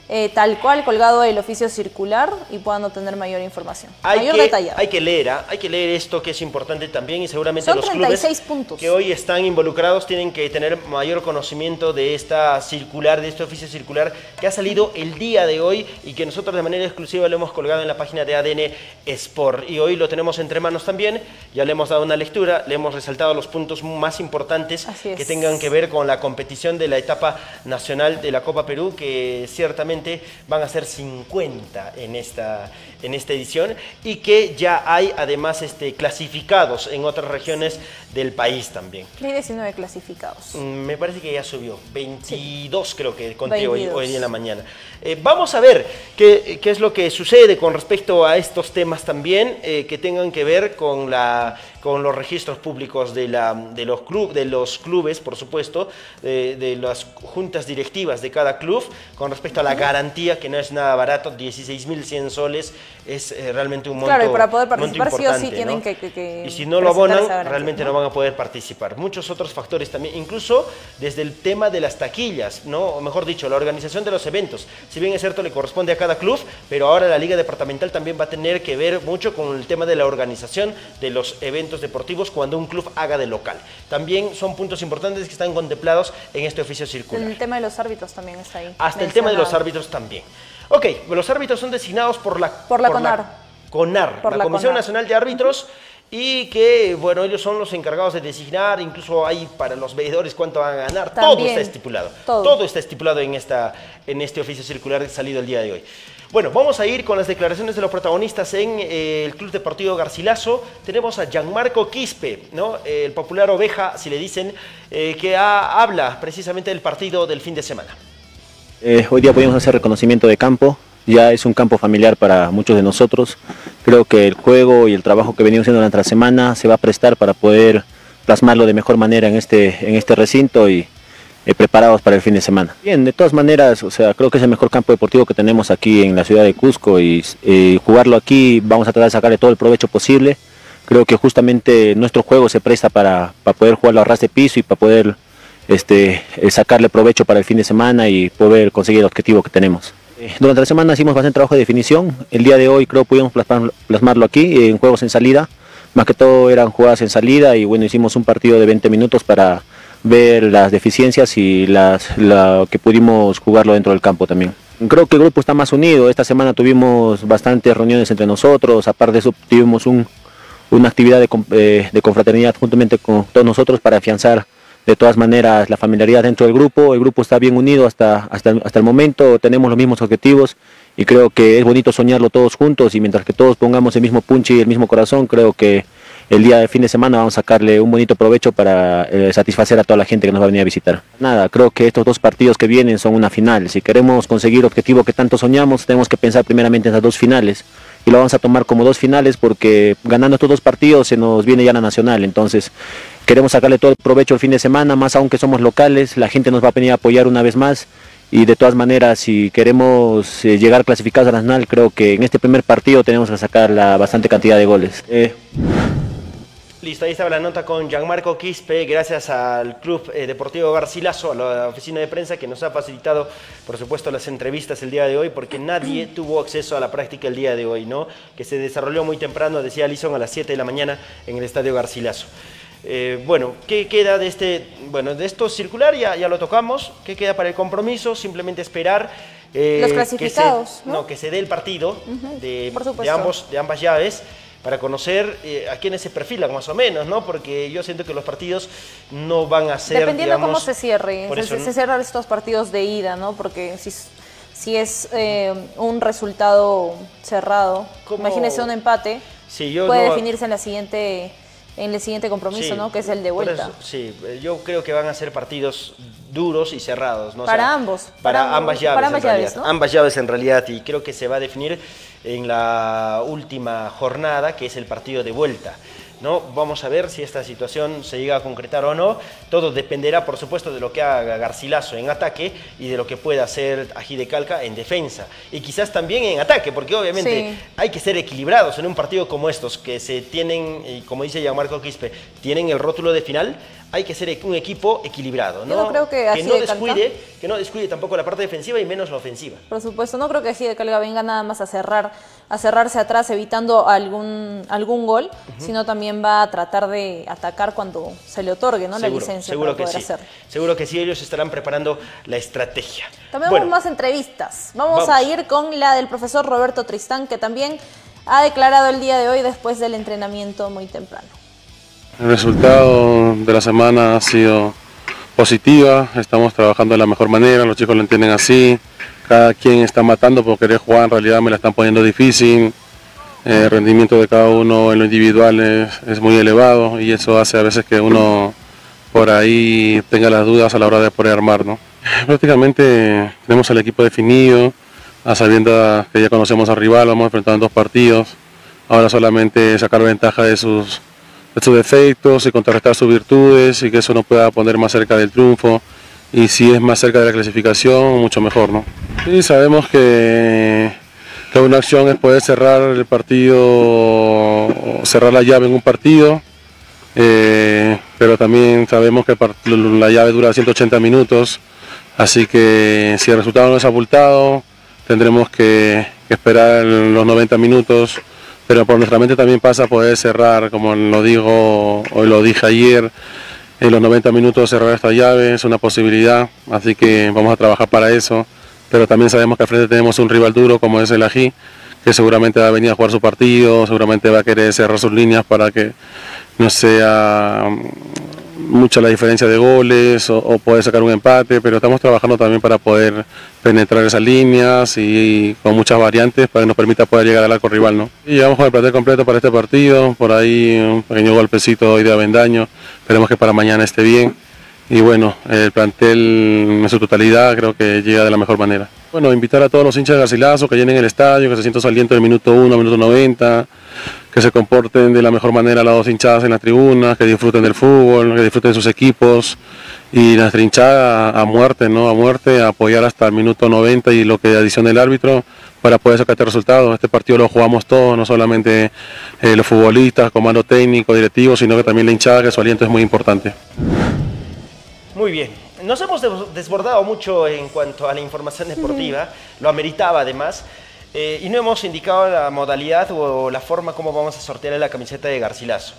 eh, tal cual colgado el oficio circular y puedan obtener mayor información. Hay mayor que, detalle. hay que leer, ¿ah? hay que leer esto que es importante también y seguramente Son los 36 clubes puntos. que hoy están involucrados tienen que tener mayor conocimiento de esta circular, de este oficio circular que ha salido el día de hoy y que nosotros de manera exclusiva lo hemos colgado en la página de ADN Sport y hoy lo tenemos entre manos también, ya le hemos dado una lectura, le hemos resaltado los puntos más importantes es. que tengan que ver con la competición de la etapa nacional de la Copa Perú que ciertamente van a ser 50 en esta, en esta edición y que ya hay además este, clasificados en otras regiones del país también. Hay 19 clasificados. Mm, Me parece que ya subió, 22 creo que conté hoy, 22. hoy día en la mañana. Eh, vamos a ver qué, qué es lo que sucede con respecto a estos temas también eh, que tengan que ver con, la, con los registros públicos de, la, de, los, club, de los clubes, por supuesto, de, de las juntas directivas de cada club, con respecto a la garantía, que no es nada barato, 16.100 soles es eh, realmente un monto Claro, y para poder participar sí o sí tienen ¿no? que- que- que Y si no lo abonan, realmente ¿no? no van a poder participar. Muchos otros factores también, incluso desde el tema de las taquillas, ¿no? O mejor dicho, la organización de los eventos. Si bien es cierto, le corresponde a cada club, pero ahora la Liga Departamental también va a tener que ver mucho con el tema de la organización de los eventos deportivos cuando un club haga de local. También son puntos importantes que están contemplados en este oficio circular. El tema de los árbitros también está ahí. Hasta el tema de los árbitros también. Ok, los árbitros son designados por la, Por la CONAR. CONAR, Por la, la Comisión CONAR. Nacional de Árbitros, y que, bueno, ellos son los encargados de designar, incluso hay para los veedores cuánto van a ganar, todo está estipulado. todo. está estipulado en, esta, en este oficio circular salido el día de hoy. Bueno, vamos a ir con las declaraciones de los protagonistas en eh, el Club Deportivo Garcilaso. Tenemos a Gianmarco Quispe, ¿no? el popular oveja, si le dicen, eh, que ha- habla precisamente del partido del fin de semana. Eh, hoy día pudimos hacer reconocimiento de campo, ya es un campo familiar para muchos de nosotros. Creo que el juego y el trabajo que venimos haciendo durante la semana se va a prestar para poder plasmarlo de mejor manera en este, en este recinto y eh, preparados para el fin de semana. Bien, de todas maneras, o sea, creo que es el mejor campo deportivo que tenemos aquí en la ciudad de Cusco y eh, jugarlo aquí vamos a tratar de sacarle todo el provecho posible. Creo que justamente nuestro juego se presta para, para poder jugarlo a ras de piso y para poder este, eh, sacarle provecho para el fin de semana y poder conseguir el objetivo que tenemos. Eh, Durante la semana hicimos bastante trabajo de definición. El día de hoy creo pudimos plasmar- plasmarlo aquí eh, en juegos en salida. Más que todo eran jugadas en salida y bueno, hicimos un partido de 20 minutos para ver las deficiencias y las, la, que pudimos jugarlo dentro del campo también. Creo que el grupo está más unido. Esta semana tuvimos bastantes reuniones entre nosotros. Aparte de eso, tuvimos un, una actividad de, eh, de confraternidad juntamente con todos nosotros para afianzar de todas maneras la familiaridad dentro del grupo. El grupo está bien unido hasta, hasta, hasta el momento, tenemos los mismos objetivos y creo que es bonito soñarlo todos juntos y mientras que todos pongamos el mismo punch y el mismo corazón, creo que el día de fin de semana vamos a sacarle un bonito provecho para eh, satisfacer a toda la gente que nos va a venir a visitar. Nada, creo que estos dos partidos que vienen son una final. Si queremos conseguir el objetivo que tanto soñamos, tenemos que pensar primeramente en las dos finales y lo vamos a tomar como dos finales porque ganando estos dos partidos se nos viene ya la nacional. Entonces queremos sacarle todo el provecho el fin de semana, más aún que somos locales, la gente nos va a venir a apoyar una vez más. Y de todas maneras, si queremos eh, llegar clasificados a la nacional, creo que en este primer partido tenemos que sacar la bastante cantidad de goles. Eh, Listo, ahí estaba la nota con Gianmarco Quispe, gracias al Club eh, Deportivo Garcilaso, a la oficina de prensa que nos ha facilitado, por supuesto, las entrevistas el día de hoy, porque nadie [CLEARS THROAT] tuvo acceso a la práctica el día de hoy, ¿no? Que se desarrolló muy temprano, decía Alison, a las 7 de la mañana en el Estadio Garcilaso. Eh, bueno, ¿qué queda de este, bueno, de esto circular? Ya, ya lo tocamos. ¿Qué queda para el compromiso? Simplemente esperar. eh, Los que clasificados, se- ¿no? que se dé el partido de, ambos de ambas llaves para conocer eh, a quiénes se perfilan más o menos, ¿no? Porque yo siento que los partidos no van a ser, Dependiendo digamos, cómo se cierre, se, eso, se cierran estos partidos de ida, ¿no? Porque si, si es eh, un resultado cerrado, ¿Cómo? imagínese un empate, Sí, yo puede no- definirse en la siguiente en el siguiente compromiso, Sí, ¿no? Que es el de vuelta. eso, sí, yo creo que van a ser partidos duros y cerrados, ¿no? O Para sea, ambos, Para, para- ambas llaves, para ambas en llaves, realidad. ¿no? Ambas llaves en realidad y creo que se va a definir en la última jornada, que es el partido de vuelta. ¿No? Vamos a ver si esta situación se llega a concretar o no. Todo dependerá, por supuesto, de lo que haga Garcilaso en ataque y de lo que pueda hacer Ají de Calca en defensa. Y quizás también en ataque, porque obviamente Sí. hay que ser equilibrados en un partido como estos, que se tienen, como dice Gianmarco Quispe, tienen el rótulo de final. Hay que ser un equipo equilibrado, ¿no? Yo no creo que Ají no de Calca- descuide, que no descuide tampoco la parte defensiva y menos la ofensiva. Por supuesto, no creo que Ají de Calga venga nada más a cerrar, a cerrarse atrás evitando algún, algún gol, sino también va a tratar de atacar cuando se le otorgue ¿no? la Seguro, licencia seguro para que poder sí. hacerlo. Seguro que sí, ellos estarán preparando la estrategia. También Bueno, vamos más entrevistas. Vamos, Vamos. a ir con la del profesor Roberto Tristán, que también ha declarado el día de hoy después del entrenamiento muy temprano. El resultado de la semana ha sido positiva, estamos trabajando de la mejor manera, los chicos lo entienden así, cada quien está matando por querer jugar, en realidad me la están poniendo difícil, el rendimiento de cada uno en lo individual es, es muy elevado y eso hace a veces que uno por ahí tenga las dudas a la hora de poder armar. ¿no? [LAUGHS] Prácticamente tenemos el equipo definido, a sabiendas que ya conocemos al rival, vamos enfrentando en dos partidos, ahora solamente sacar ventaja de sus sus defectos y contrarrestar sus virtudes y que eso nos pueda poner más cerca del triunfo y si es más cerca de la clasificación, mucho mejor, ¿no? Y sabemos que, que una acción es poder cerrar el partido, cerrar la llave en un partido, eh, pero también sabemos que la llave dura 180 minutos, así que si el resultado no es abultado, tendremos que esperar los 90 minutos, pero por nuestra mente también pasa poder cerrar, como lo digo, hoy lo dije ayer, en los 90 minutos cerrar esta llave es una posibilidad, así que vamos a trabajar para eso, pero también sabemos que al frente tenemos un rival duro como es el Ají, que seguramente va a venir a jugar su partido, seguramente va a querer cerrar sus líneas para que no sea mucha la diferencia de goles o, o poder sacar un empate, pero estamos trabajando también para poder penetrar esas líneas y, con muchas variantes para que nos permita poder llegar al arco rival. ¿no? Y llegamos con el plantel completo para este partido, por ahí un pequeño golpecito hoy de Avendaño, esperemos que para mañana esté bien. Y bueno, el plantel en su totalidad creo que llega de la mejor manera. Bueno, invitar a todos los hinchas de Garcilaso que llenen el estadio, que se sientan saliendo del minuto 1 al minuto 90, que se comporten de la mejor manera las dos hinchadas en las tribunas, que disfruten del fútbol, que disfruten de sus equipos y nuestra hinchada a muerte, ¿no? A muerte, a apoyar hasta el minuto 90 y lo que adicione el árbitro para poder sacar este resultado. Este partido lo jugamos todos, no solamente eh, los futbolistas, comando técnico, directivo, sino que también la hinchada, que su aliento es muy importante. Muy bien. Nos hemos des- desbordado mucho en cuanto a la información deportiva, lo ameritaba además, eh, y no hemos indicado la modalidad o la forma como vamos a sortear la camiseta de Garcilaso.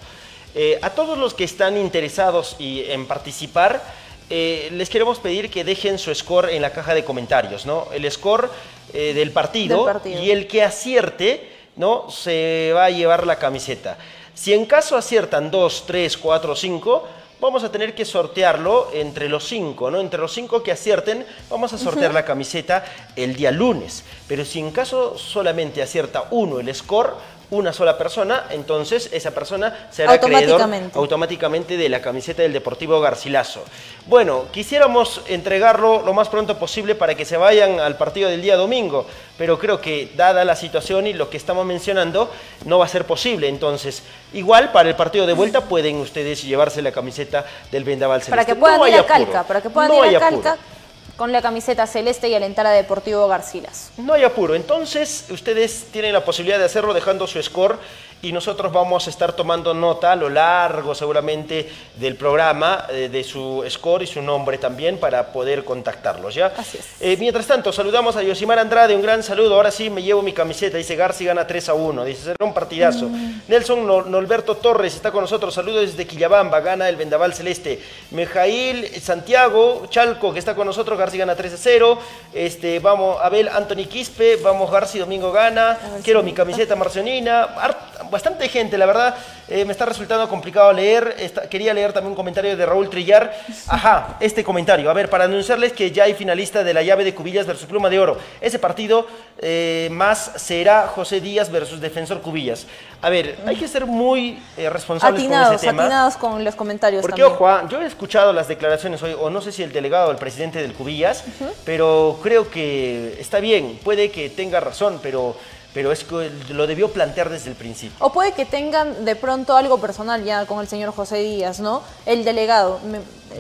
Eh, a todos los que están interesados y en participar, eh, les queremos pedir que dejen su score en la caja de comentarios, ¿no? El score del, partido, Del partido. y el que acierte, ¿no? Se va a llevar la camiseta. Si en caso aciertan 2, 3, 4, 5, vamos a tener que sortearlo entre los 5, ¿no? Entre los 5 que acierten, vamos a sortear la camiseta el día lunes. Pero si en caso solamente acierta uno el score, una sola persona, entonces esa persona será acreedor Automáticamente. automáticamente de la camiseta del Deportivo Garcilaso. Bueno, quisiéramos entregarlo lo más pronto posible para que se vayan al partido del día domingo, pero creo que dada la situación y lo que estamos mencionando, no va a ser posible. Entonces, igual para el partido de vuelta pueden ustedes llevarse la camiseta del Vendaval Celeste. Para que puedan No ir a Calca, apuro, para que puedan no ir a apuro. Con la camiseta celeste y alentar a Deportivo Garcilas. No hay apuro. Entonces, ustedes tienen la posibilidad de hacerlo dejando su score y nosotros vamos a estar tomando nota a lo largo, seguramente, del programa, eh, de su score y su nombre también para poder contactarlos, ¿ya? Así es. Eh, mientras tanto, saludamos a Yosimar Andrade, un gran saludo. Ahora sí me llevo mi camiseta. Dice Garci gana 3 a 1. Dice será un partidazo. Nelson Nor- Norberto Torres está con nosotros. Saludos desde Quillabamba. Gana el Vendaval Celeste. Mejail Santiago Chalco que está con nosotros. Garci gana 3 a 0. Este, vamos, Abel Anthony Quispe. Vamos, Garci Domingo gana. ver Quiero mi camiseta marcionina. Bastante gente, la verdad. eh, me está resultando complicado leer. Quería leer también un comentario de Raúl Trillar. Ajá, este comentario. A ver, para anunciarles que ya hay finalista de la llave de Cubillas versus Pluma de Oro. Ese partido eh, más será José Díaz versus Defensor Cubillas. A ver, hay que ser muy eh, responsables con ese tema. atinados con los comentarios Porque, también. ojo, ah, yo he escuchado las declaraciones hoy, o no sé si el delegado o el presidente del Cubillas, pero creo que está bien, puede que tenga razón, pero pero es que lo debió plantear desde el principio. O puede que tengan de pronto algo personal ya con el señor José Díaz, ¿no? El delegado.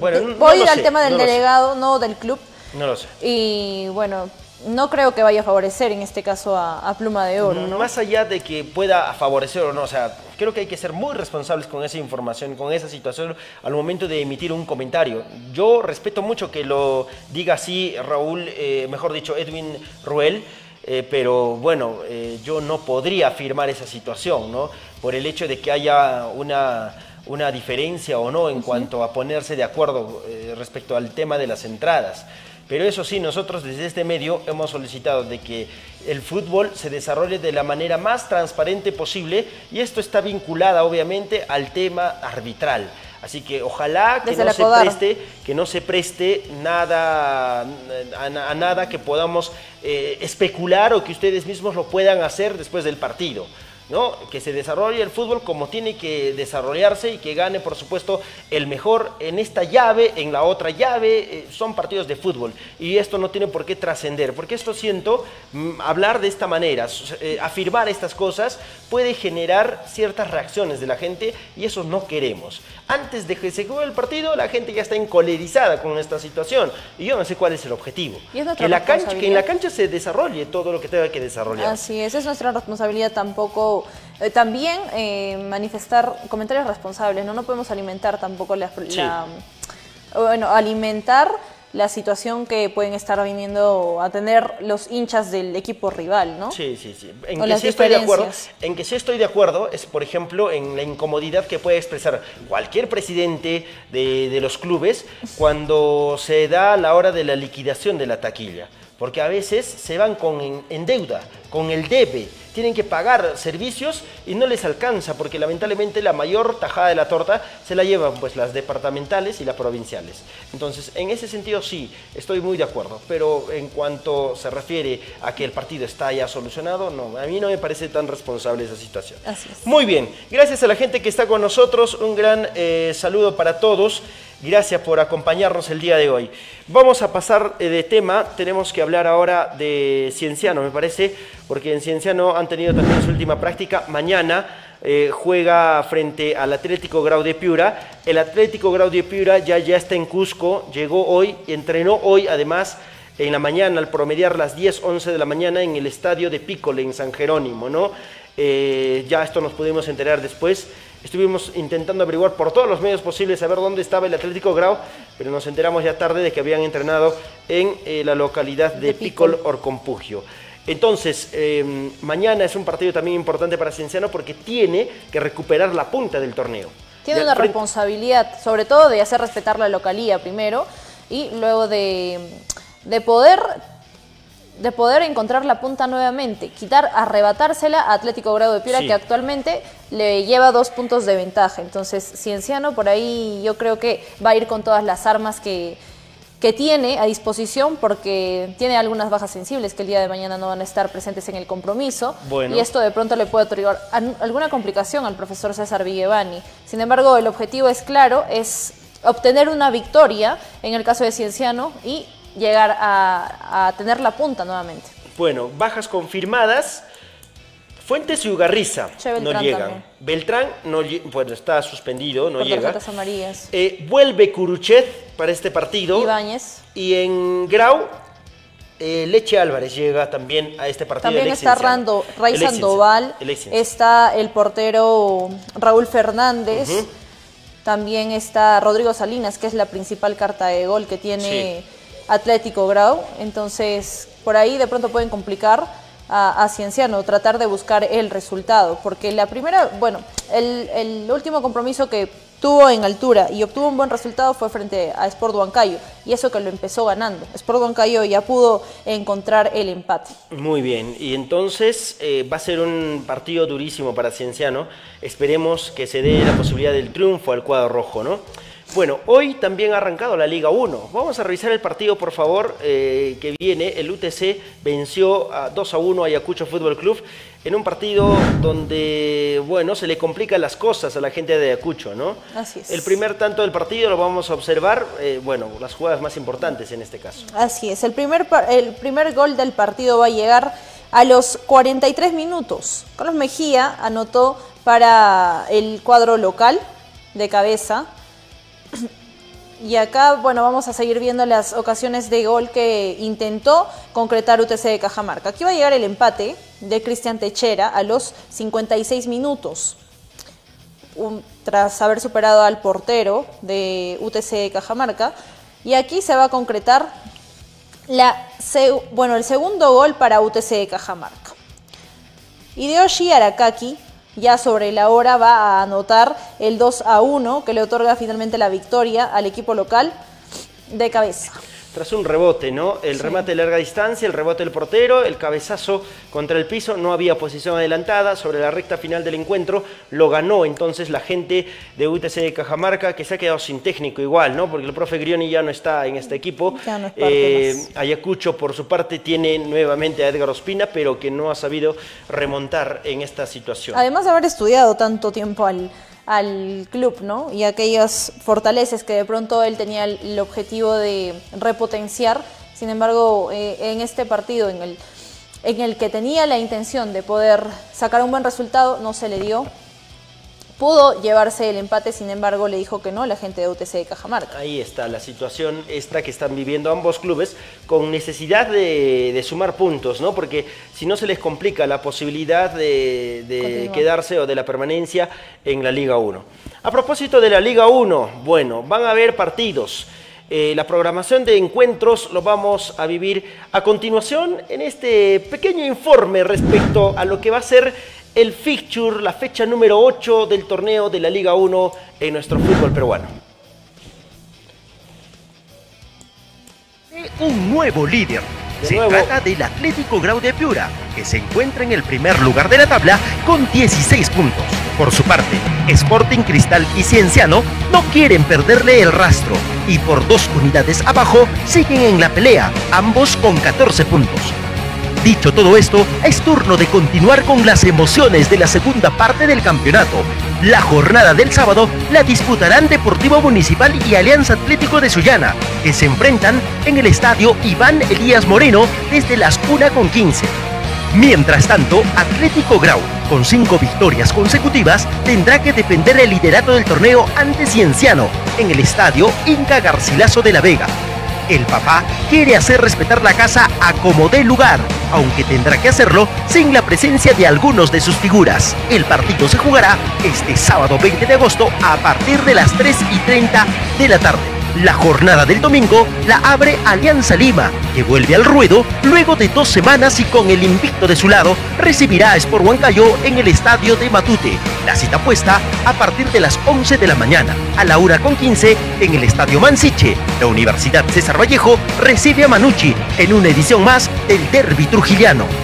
Bueno, voy no al sé, tema del no delegado, no del club. No lo sé. Y bueno, no creo que vaya a favorecer en este caso a, a Pluma de Oro, ¿no? Más allá de que pueda favorecer o no, o sea, creo que hay que ser muy responsables con esa información, con esa situación al momento de emitir un comentario. Yo respeto mucho que lo diga así Raúl, eh, mejor dicho, Edwin Ruel, eh, pero bueno, eh, yo no podría afirmar esa situación, ¿no? Por el hecho de que haya una, una diferencia o no en cuanto a ponerse de acuerdo eh, respecto al tema de las entradas. Pero eso sí, nosotros desde este medio hemos solicitado de que el fútbol se desarrolle de la manera más transparente posible y esto está vinculada obviamente al tema arbitral. Así que ojalá que Desde no se preste, que no se preste nada a, na- a nada que podamos eh, especular o que ustedes mismos lo puedan hacer después del partido. ¿no? Que se desarrolle el fútbol como tiene que desarrollarse y que gane, por supuesto, el mejor en esta llave, en la otra llave. eh, son partidos de fútbol y esto no tiene por qué trascender, porque esto siento, mm, hablar de esta manera, eh, afirmar estas cosas puede generar ciertas reacciones de la gente y eso no queremos. Antes de que se juegue el partido, la gente ya está encolerizada con esta situación y yo no sé cuál es el objetivo. Y es que, la cancha, que en la cancha se desarrolle todo lo que tenga que desarrollar. Así es, es nuestra responsabilidad tampoco, eh, también eh, manifestar comentarios responsables, ¿no? No podemos alimentar tampoco la, Sí. la- bueno, alimentar la situación que pueden estar viniendo a tener los hinchas del equipo rival, ¿no? Sí, sí, sí. En O que sí estoy de acuerdo. En que sí estoy de acuerdo es, por ejemplo, en la incomodidad que puede expresar cualquier presidente de, de los clubes cuando se da la hora de la liquidación de la taquilla. Porque a veces se van con en, en deuda, con el debe, tienen que pagar servicios y no les alcanza, porque lamentablemente la mayor tajada de la torta se la llevan pues las departamentales y las provinciales. Entonces, en ese sentido sí, estoy muy de acuerdo, pero en cuanto se refiere a que el partido está ya solucionado, no, a mí no me parece tan responsable esa situación. Así es. Muy bien, gracias a la gente que está con nosotros, un gran eh, saludo para todos. Gracias por acompañarnos el día de hoy. Vamos a pasar eh, de tema, tenemos que hablar ahora de Cienciano, me parece, porque en Cienciano han tenido también su última práctica. Mañana eh, juega frente al Atlético Grau de Piura. El Atlético Grau de Piura ya, ya está en Cusco, llegó hoy, entrenó hoy además en la mañana, al promediar las 10, 11 de la mañana en el estadio de Pícole, en San Jerónimo, ¿no? Eh, ya esto nos pudimos enterar después. Estuvimos intentando averiguar por todos los medios posibles saber dónde estaba el Atlético Grau, pero nos enteramos ya tarde de que habían entrenado en eh, la localidad de, De Picol. Orcompugio. Entonces, eh, mañana es un partido también importante para Cienciano porque tiene que recuperar la punta del torneo. Tiene una frente- responsabilidad, sobre todo de hacer respetar la localía primero y luego de, de poder de poder encontrar la punta nuevamente, quitar, arrebatársela a Atlético Grado de Piura, Sí. que actualmente le lleva dos puntos de ventaja. Entonces, Cienciano por ahí yo creo que va a ir con todas las armas que, que tiene a disposición, porque tiene algunas bajas sensibles que el día de mañana no van a estar presentes en el compromiso. Bueno. Y esto de pronto le puede otorgar alguna complicación al profesor César Villevani. Sin embargo, el objetivo es claro, es obtener una victoria en el caso de Cienciano y llegar a, a tener la punta nuevamente. Bueno, bajas confirmadas. Fuentes y Ugarriza no llegan. también. Beltrán no, bueno, está suspendido, no por llega. amarillas. Eh, vuelve Curuchet para este partido. Ibáñez. Y en Grau, eh, Leche Álvarez llega también a este partido. También está. Rando, Ray Sandoval, está el portero Raúl Fernández, también está Rodrigo Salinas, que es la principal carta de gol que tiene Atlético Grau. Entonces, por ahí de pronto pueden complicar a, a Cienciano, tratar de buscar el resultado, porque la primera, bueno, el, último compromiso que tuvo en altura y obtuvo un buen resultado fue frente a Sport Huancayo, y eso que lo empezó ganando. Sport Huancayo ya pudo encontrar el empate. Muy bien, y entonces eh, va a ser un partido durísimo para Cienciano. Esperemos que se dé la posibilidad del triunfo al cuadro rojo, ¿no? Bueno, hoy también ha arrancado la Liga 1. Vamos a revisar el partido, por favor, eh, que viene. El UTC venció a 2 a 1 a Ayacucho Fútbol Club en un partido donde, bueno, se le complican las cosas a la gente de Ayacucho, ¿no? Así es. El primer tanto del partido lo vamos a observar, eh, bueno, las jugadas más importantes en este caso. Así es, el primer, el primer gol del partido va a llegar A los 43 minutos, Carlos Mejía anotó para el cuadro local de cabeza. Y acá, bueno, vamos a seguir viendo las ocasiones de gol que intentó concretar UTC de Cajamarca. Aquí va a llegar el empate de Cristian Techera a los 56 minutos. tras haber superado al portero de UTC de Cajamarca. Y aquí se va a concretar la, bueno, el segundo gol para UTC de Cajamarca. Hideyoshi Arakaki ya sobre la hora va a anotar el 2 a 1 que le otorga finalmente la victoria al equipo local de cabeza tras un rebote, ¿no? El remate de larga distancia, el rebote del portero, el cabezazo contra el piso, no había posición adelantada, sobre la recta final del encuentro lo ganó entonces la gente de UTC de Cajamarca, que se ha quedado sin técnico igual, ¿no? Porque el profe Grioni ya no está en este equipo. Eh, Ayacucho, por su parte, tiene nuevamente a Edgar Ospina, pero que no ha sabido remontar en esta situación. Además de haber estudiado tanto tiempo al al club, ¿no? Y aquellas fortalezas que de pronto él tenía el, objetivo de repotenciar. Sin embargo, eh, en este partido, en el, en el que tenía la intención de poder sacar un buen resultado, no se le dio. Pudo llevarse el empate, sin embargo, le dijo que no la gente de UTC de Cajamarca. Ahí está la situación esta que están viviendo ambos clubes con necesidad de, sumar puntos, ¿no? Porque si no se les complica la posibilidad de, quedarse o de la permanencia en la Liga 1. A propósito de la Liga 1, bueno, van a haber partidos. Eh, la programación de encuentros lo vamos a vivir a continuación en este pequeño informe respecto a lo que va a ser el fixture, la fecha número 8 del torneo de la Liga 1 en nuestro fútbol peruano. Un nuevo líder. se trata del Atlético Grau de Piura, que se encuentra en el primer lugar de la tabla con 16 puntos. Por su parte, Sporting Cristal y Cienciano no quieren perderle el rastro y por dos unidades abajo siguen en la pelea, ambos con 14 puntos. Dicho todo esto, es turno de continuar con las emociones de la segunda parte del campeonato. La jornada del sábado la disputarán Deportivo Municipal y Alianza Atlético de Sullana, que se enfrentan en el estadio Iván Elías Moreno desde las 1.15. Mientras tanto, Atlético Grau, con cinco victorias consecutivas, tendrá que defender el liderato del torneo ante Cienciano en el estadio Inca Garcilaso de la Vega, el papá quiere hacer respetar la casa a como dé lugar, aunque tendrá que hacerlo sin la presencia de algunos de sus figuras. El partido se jugará este sábado 20 de agosto a partir de las 3 y 30 de la tarde. La jornada del domingo la abre Alianza Lima, que vuelve al ruedo luego de dos semanas y con el invicto de su lado recibirá a Sport Huancayo en el estadio de Matute. La cita puesta a partir de las 11 de la mañana, a la hora con 15 en el estadio Mansiche. La Universidad César Vallejo recibe a Manucci en una edición más del Derby Trujillano.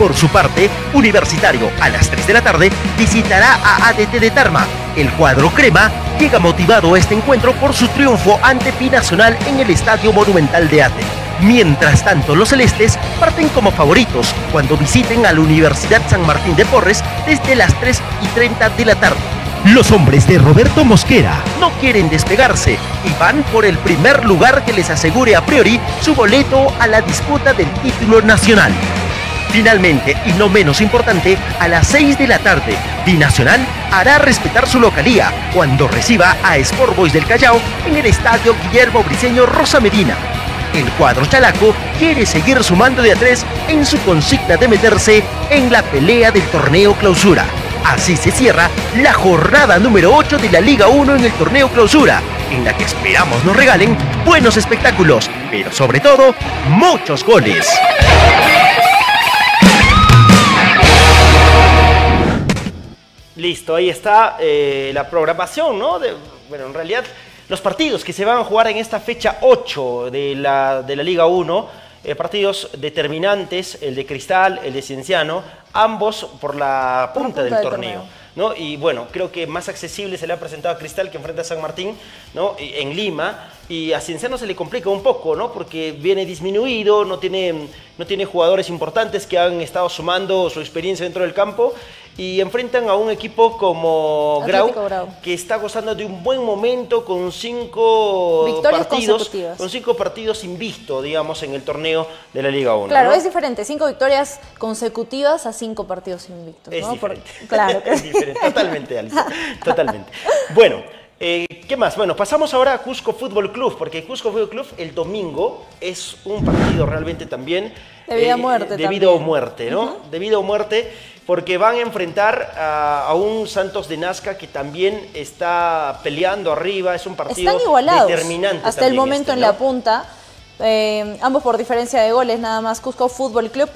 Por su parte, Universitario a las 3 de la tarde visitará a ADT de Tarma. El cuadro crema llega motivado a este encuentro por su triunfo ante Pinacional en el Estadio Monumental de Ate. Mientras tanto, los celestes parten como favoritos cuando visiten a la Universidad San Martín de Porres desde las 3 y 30 de la tarde. Los hombres de Roberto Mosquera no quieren despegarse y van por el primer lugar que les asegure a priori su boleto a la disputa del título nacional. Finalmente, y no menos importante, a las 6 de la tarde, Binacional hará respetar su localía cuando reciba a Sport Boys del Callao en el estadio Guillermo Briceño Rosa Medina. El cuadro chalaco quiere seguir sumando de a tres en su consigna de meterse en la pelea del torneo clausura. Así se cierra la jornada número 8 de la Liga 1 en el torneo clausura, en la que esperamos nos regalen buenos espectáculos, pero sobre todo, muchos goles. Listo, ahí está eh, la programación, ¿no? De, bueno, en realidad los partidos que se van a jugar en esta fecha 8 de la, de la Liga 1, eh, partidos determinantes, el de Cristal, el de Cienciano, ambos por la punta, del, torneo. ¿no? Y bueno, creo que más accesible se le ha presentado a Cristal que enfrenta a San Martín ¿no? en Lima. Y a Cienciano se le complica un poco, ¿no? Porque viene disminuido, no tiene, no tiene jugadores importantes que han estado sumando su experiencia dentro del campo. Y enfrentan a un equipo como Grau, que está gozando de un buen momento con cinco Victorias partidos, consecutivas. con cinco partidos invisto, digamos, en el torneo de la Liga 1. Claro, ¿no? es diferente. Cinco victorias consecutivas a cinco partidos invictos. Es ¿no? Por- diferente. [LAUGHS] claro. que [LAUGHS] es diferente. Totalmente, Alison. Totalmente. Bueno, eh, ¿qué más? Bueno, pasamos ahora a Cusco Fútbol Club, porque Cusco Fútbol Club el domingo es un partido realmente también. eh, De vida o muerte De vida o muerte, ¿no? De vida o muerte, porque van a enfrentar a, a un Santos de Nazca que también está peleando arriba. Es un partido Están igualados. determinante. Hasta el momento este, en ¿no? la punta. eh, ambos por diferencia de goles, nada más. Cusco Fútbol Club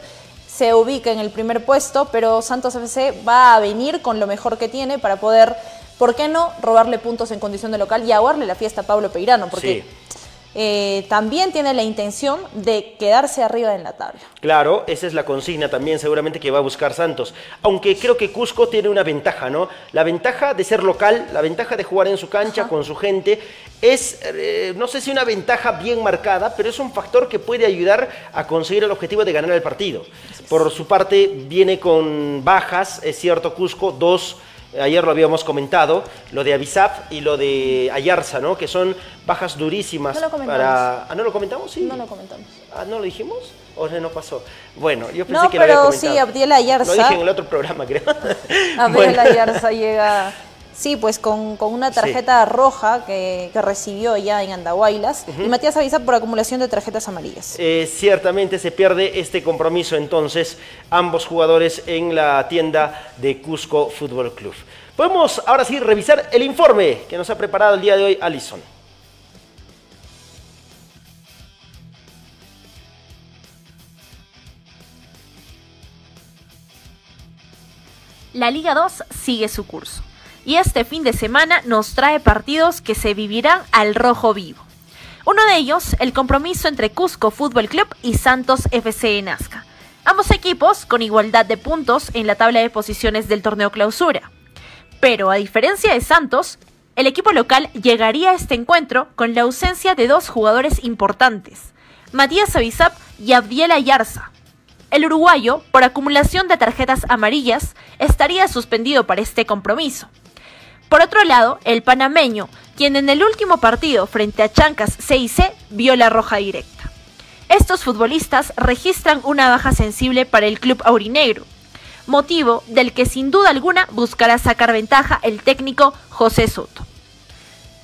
se ubica en el primer puesto, pero Santos FC va a venir con lo mejor que tiene para poder, ¿por qué no?, robarle puntos en condición de local y aguarle la fiesta a Pablo Peirano, porque Sí. Eh, también tiene la intención de quedarse arriba en la tabla. Claro, esa es la consigna también seguramente que va a buscar Santos. Aunque creo que Cusco tiene una ventaja, ¿no? La ventaja de ser local, la ventaja de jugar en su cancha con su gente, es, eh, no sé si una ventaja bien marcada, pero es un factor que puede ayudar a conseguir el objetivo de ganar el partido. Por su parte, viene con bajas, es cierto, Cusco, dos Ayer lo habíamos comentado, lo de Avisap y lo de Ayarza, ¿no? Que son bajas durísimas No lo comentamos. para... ¿Ah, no lo comentamos? Sí. No lo comentamos. Ah, ¿no lo dijimos? ¿O no pasó? Bueno, yo pensé No, que lo había pero comentado. sí, Abdiel Ayarza. Lo dije en el otro programa, creo. [LAUGHS] Abdiel Bueno. Ayarza llega, sí, pues con, con una tarjeta roja que, que recibió ya en Andahuaylas. Y Matías Avisa por acumulación de tarjetas amarillas. Eh, ciertamente se pierde este compromiso entonces ambos jugadores en la tienda de Cusco Fútbol Club. Podemos ahora sí revisar el informe que nos ha preparado el día de hoy Alison. La Liga 2 sigue su curso. Y este fin de semana nos trae partidos que se vivirán al rojo vivo. Uno de ellos, el compromiso entre Cusco Fútbol Club y Santos FC Nazca. Ambos equipos con igualdad de puntos en la tabla de posiciones del torneo clausura. Pero a diferencia de Santos, el equipo local llegaría a este encuentro con la ausencia de dos jugadores importantes, Matías Avizap y Abdiel Ayarza. El uruguayo, por acumulación de tarjetas amarillas, estaría suspendido para este compromiso. Por otro lado, el panameño, quien en el último partido frente a Chancas CIC vio la roja directa. Estos futbolistas registran una baja sensible para el club aurinegro, motivo del que sin duda alguna buscará sacar ventaja el técnico José Soto.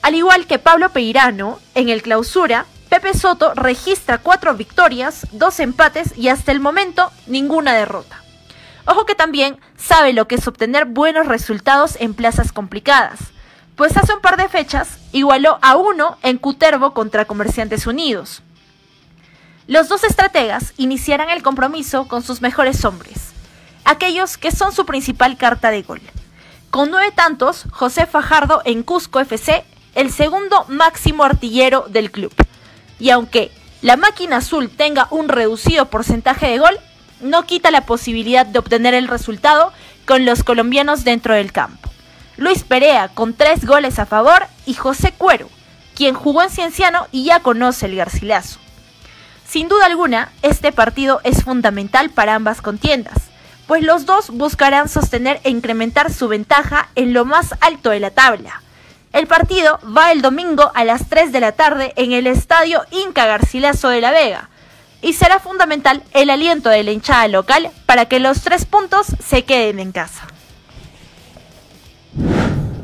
Al igual que Pablo Peirano, en el clausura, Pepe Soto registra cuatro victorias, dos empates y hasta el momento ninguna derrota. Ojo que también sabe lo que es obtener buenos resultados en plazas complicadas, pues hace un par de fechas igualó a uno en Cutervo contra Comerciantes Unidos. Los dos estrategas iniciarán el compromiso con sus mejores hombres, aquellos que son su principal carta de gol. Con nueve tantos, José Fajardo en Cusco FC, el segundo máximo artillero del club. Y aunque la máquina azul tenga un reducido porcentaje de gol, no quita la posibilidad de obtener el resultado con los colombianos dentro del campo. Luis Perea con tres goles a favor y José Cuero, quien jugó en Cienciano y ya conoce el Garcilaso. Sin duda alguna, este partido es fundamental para ambas contiendas, pues los dos buscarán sostener e incrementar su ventaja en lo más alto de la tabla. El partido va el domingo a las 3 de la tarde en el estadio Inca Garcilaso de la Vega y será fundamental el aliento de la hinchada local para que los tres puntos se queden en casa.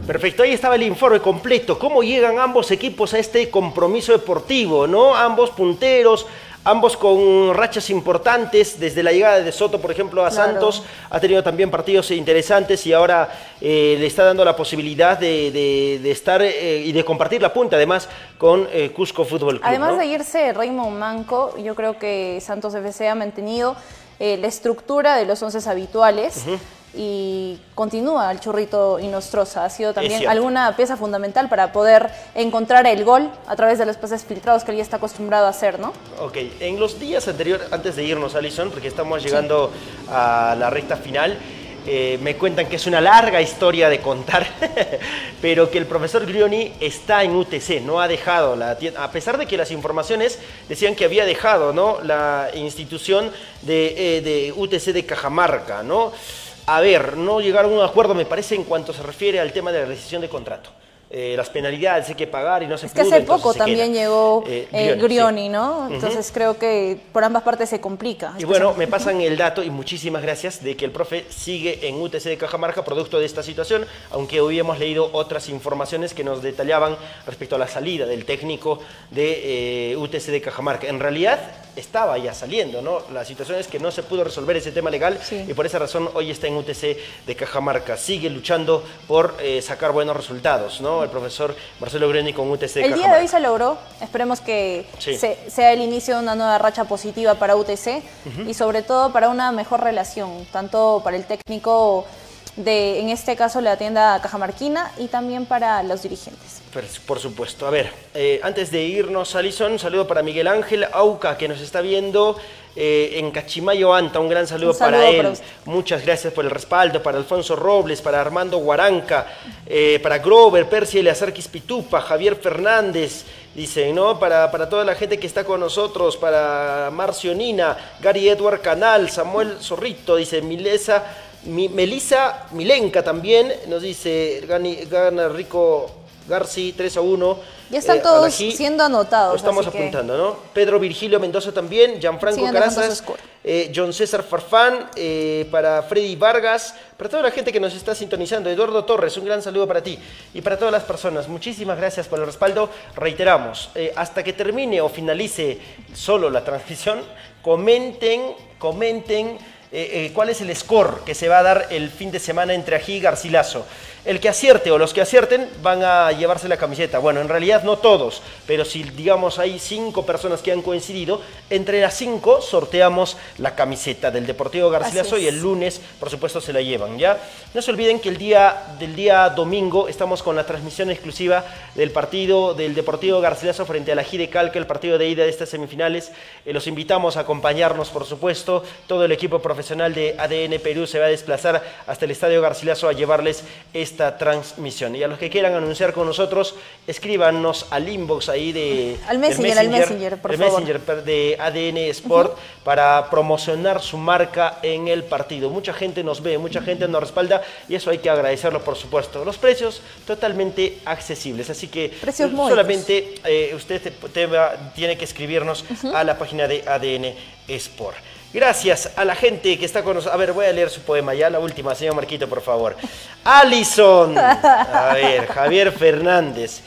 Perfecto, ahí estaba el informe completo. ¿Cómo llegan ambos equipos a este compromiso deportivo? ¿no? Ambos punteros, ambos con rachas importantes. Desde la llegada de Soto, por ejemplo, a Claro. Santos, ha tenido también partidos interesantes y ahora eh, le está dando la posibilidad de, de- de estar eh, y de compartir la punta, además, con eh, Cusco Fútbol Club. Además ¿no? de irse Raymond Manco, yo creo que Santos FC ha mantenido la estructura de los once habituales y continúa el churrito Inostroza. Ha sido también alguna pieza fundamental para poder encontrar el gol a través de los pases filtrados que él ya está acostumbrado a hacer, ¿no? Ok, en los días anteriores, antes de irnos, Alison, porque estamos llegando a la recta final, eh, me cuentan que es una larga historia de contar, [LAUGHS] pero que el profesor Grioni está en UTC, no ha dejado la tienda, a pesar de que las informaciones decían que había dejado ¿no? la institución de, eh, de UTC de Cajamarca, ¿no? A ver, no llegaron a un acuerdo, me parece, en cuanto se refiere al tema de la rescisión de contrato. Eh, las penalidades hay que pagar y no se Es que pudo, hace entonces poco se también queda. llegó Eh, eh, Grioni, Grioni, sí. ¿no? Entonces creo que por ambas partes se complica. Y bueno, me pasan el dato y muchísimas gracias de que el profe sigue en UTC de Cajamarca producto de esta situación, aunque hoy hemos leído otras informaciones que nos detallaban respecto a la salida del técnico de eh, UTC de Cajamarca. En realidad estaba ya saliendo, ¿no? La situación es que no se pudo resolver ese tema legal Sí. y por esa razón hoy está en UTC de Cajamarca. Sigue luchando por eh, sacar buenos resultados, ¿no? El profesor Marcelo Greni con UTC El día de hoy se logró. Esperemos que Sí. se- sea el inicio de una nueva racha positiva para UTC y sobre todo para una mejor relación, tanto para el técnico de, en este caso, la tienda cajamarquina y también para los dirigentes. Por, por supuesto. A ver, eh, antes de irnos, Alison, un saludo para Miguel Ángel Auca, que nos está viendo eh, en Cachimayo Anta. Un gran saludo, Un saludo para él. para. Muchas gracias por el respaldo. Para Alfonso Robles, para Armando Guaranca, eh, para Grover, Percy Eleazar Pitupa, Javier Fernández. Dicen, ¿no? Para, para toda la gente que está con nosotros, para Marcio Nina, Gary Edward Canal, Samuel Zorrito, dice Milesa, Mi- Melisa Milenka también, nos dice, gana Rico Garci 3 a 1. Ya están eh, todos Alají. siendo anotados. Lo estamos así que apuntando, ¿no? Pedro Virgilio Mendoza también, Gianfranco Sigan Carazas, eh, John César Farfán, eh, para Freddy Vargas, para toda la gente que nos está sintonizando, Eduardo Torres, un gran saludo para ti y para todas las personas. Muchísimas gracias por el respaldo. Reiteramos, eh, hasta que termine o finalice solo la transmisión, comenten, comenten eh, eh, cuál es el score que se va a dar el fin de semana entre Ají y Garcilaso. El que acierte o los que acierten van a llevarse la camiseta. Bueno, en realidad no todos, pero si digamos hay cinco personas que han coincidido, entre las cinco sorteamos la camiseta del Deportivo Garcilaso y el lunes, por supuesto, se la llevan, ¿ya? No se olviden que el día del día domingo estamos con la transmisión exclusiva del partido del Deportivo Garcilaso frente a la Gide Calca, el partido de ida de estas semifinales. Eh, los invitamos a acompañarnos, por supuesto. Todo el equipo profesional de ADN Perú se va a desplazar hasta el Estadio Garcilaso a llevarles esta transmisión. Y a los que quieran anunciar con nosotros, escríbanos al inbox ahí de... Al Messenger, al Messenger, por el favor. Messenger per- de ADN Sport para promocionar su marca en el partido. Mucha gente nos ve, mucha gente nos respalda y eso hay que agradecerlo, por supuesto. Los precios totalmente accesibles, así que Precios solamente eh, usted te- te va- tiene que escribirnos a la página de ADN Sport. Gracias a la gente que está con nosotros. A ver, voy a leer su poema ya, la última, señor Marquito, por favor. Alison. A ver, Javier Fernández.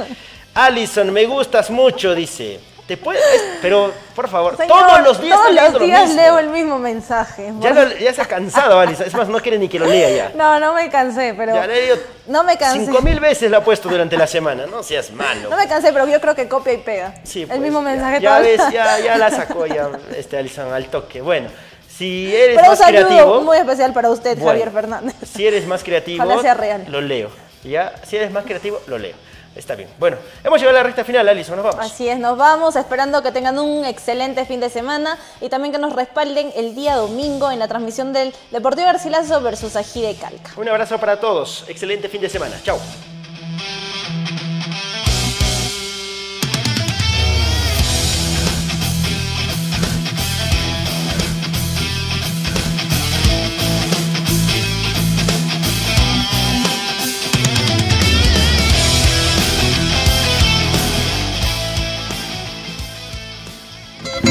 Alison, me gustas mucho, dice. Te puedes, pero, por favor, Señor, todos los días todos los lo días mismo. leo el mismo mensaje. Ya, lo- ya se ha cansado, Alison. Es más, no quiere ni que lo lea ya. No, no me cansé, pero Ya le no me cansé. cinco mil veces la ha puesto durante la semana. No seas malo. No me cansé, pero yo creo que copia y pega. Sí, el pues, mismo ya- mensaje Ya, todo- ves, ya, ya la sacó ya [LAUGHS] este Alison al toque. Bueno, si eres Pero un más saludo creativo, muy especial para usted, Bueno. Javier Fernández. si eres más creativo, [LAUGHS] sea real. lo leo. Ya, si eres más creativo, lo leo. Está bien. Bueno, hemos llegado a la recta final, Alison, nos vamos. Así es, nos vamos esperando que tengan un excelente fin de semana y también que nos respalden el día domingo en la transmisión del Deportivo Garcilaso versus Ají de Calca. Un abrazo para todos. Excelente fin de semana. Chao.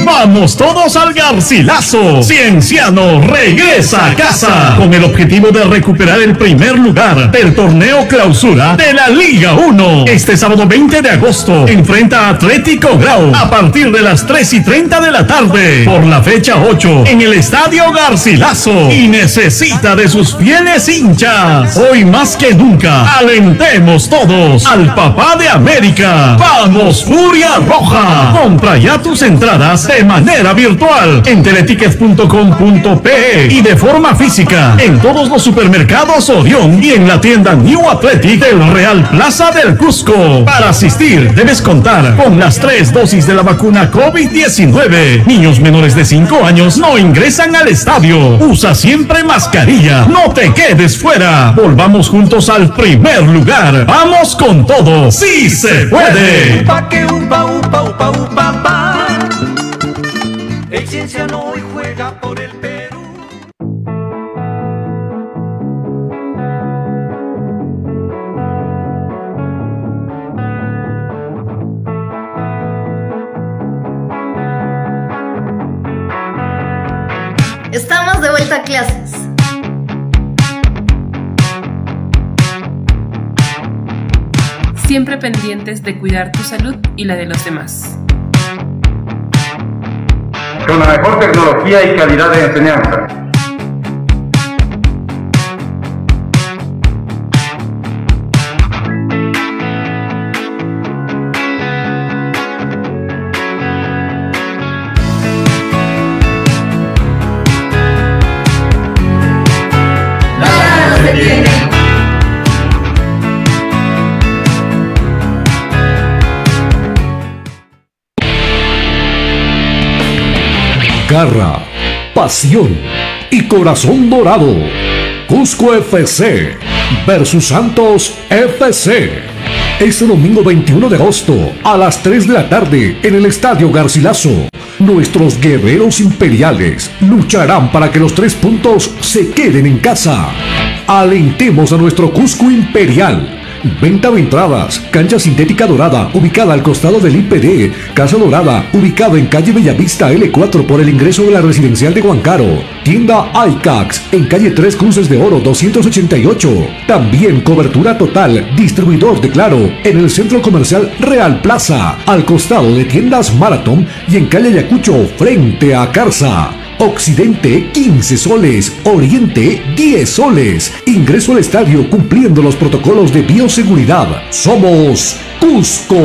Vamos todos al Garcilaso. Cienciano regresa a casa con el objetivo de recuperar el primer lugar del torneo clausura de la Liga 1. Este sábado 20 de agosto enfrenta a Atlético Grau a partir de las 3 y 30 de la tarde por la fecha 8 en el Estadio Garcilaso y necesita de sus fieles hinchas. Hoy más que nunca alentemos todos al papá de América. Vamos Furia Roja. Compra ya tus entradas de manera virtual en teletickets.com.pe y de forma física en todos los supermercados Orión y en la tienda New Athletic del Real Plaza del Cusco. Para asistir debes contar con las tres dosis de la vacuna COVID-19. Niños menores de 5 años no ingresan al estadio. Usa siempre mascarilla. No te quedes fuera. Volvamos juntos al primer lugar. Vamos con todo. ¡Sí se puede! Que el ciencia no hoy juega por el Perú. Estamos de vuelta a clases. Siempre pendientes de cuidar tu salud y la de los demás. Con la mejor tecnología y calidad de enseñanza. Garra, pasión y corazón dorado. Cusco FC versus Santos FC. Este domingo 21 de agosto a las 3 de la tarde en el Estadio Garcilaso. Nuestros guerreros imperiales lucharán para que los tres puntos se queden en casa. Alentemos a nuestro Cusco Imperial Venta de entradas. Cancha sintética dorada, ubicada al costado del IPD. Casa Dorada, ubicada en calle Bellavista L4 por el ingreso de la residencial de Huancaro. Tienda iCax, en calle 3 Cruces de Oro 288. También cobertura total, distribuidor de Claro, en el centro comercial Real Plaza, al costado de tiendas Marathon y en calle Ayacucho, frente a Carza. Occidente 15 soles, Oriente 10 soles. Ingreso al estadio cumpliendo los protocolos de bioseguridad. Somos Cusco.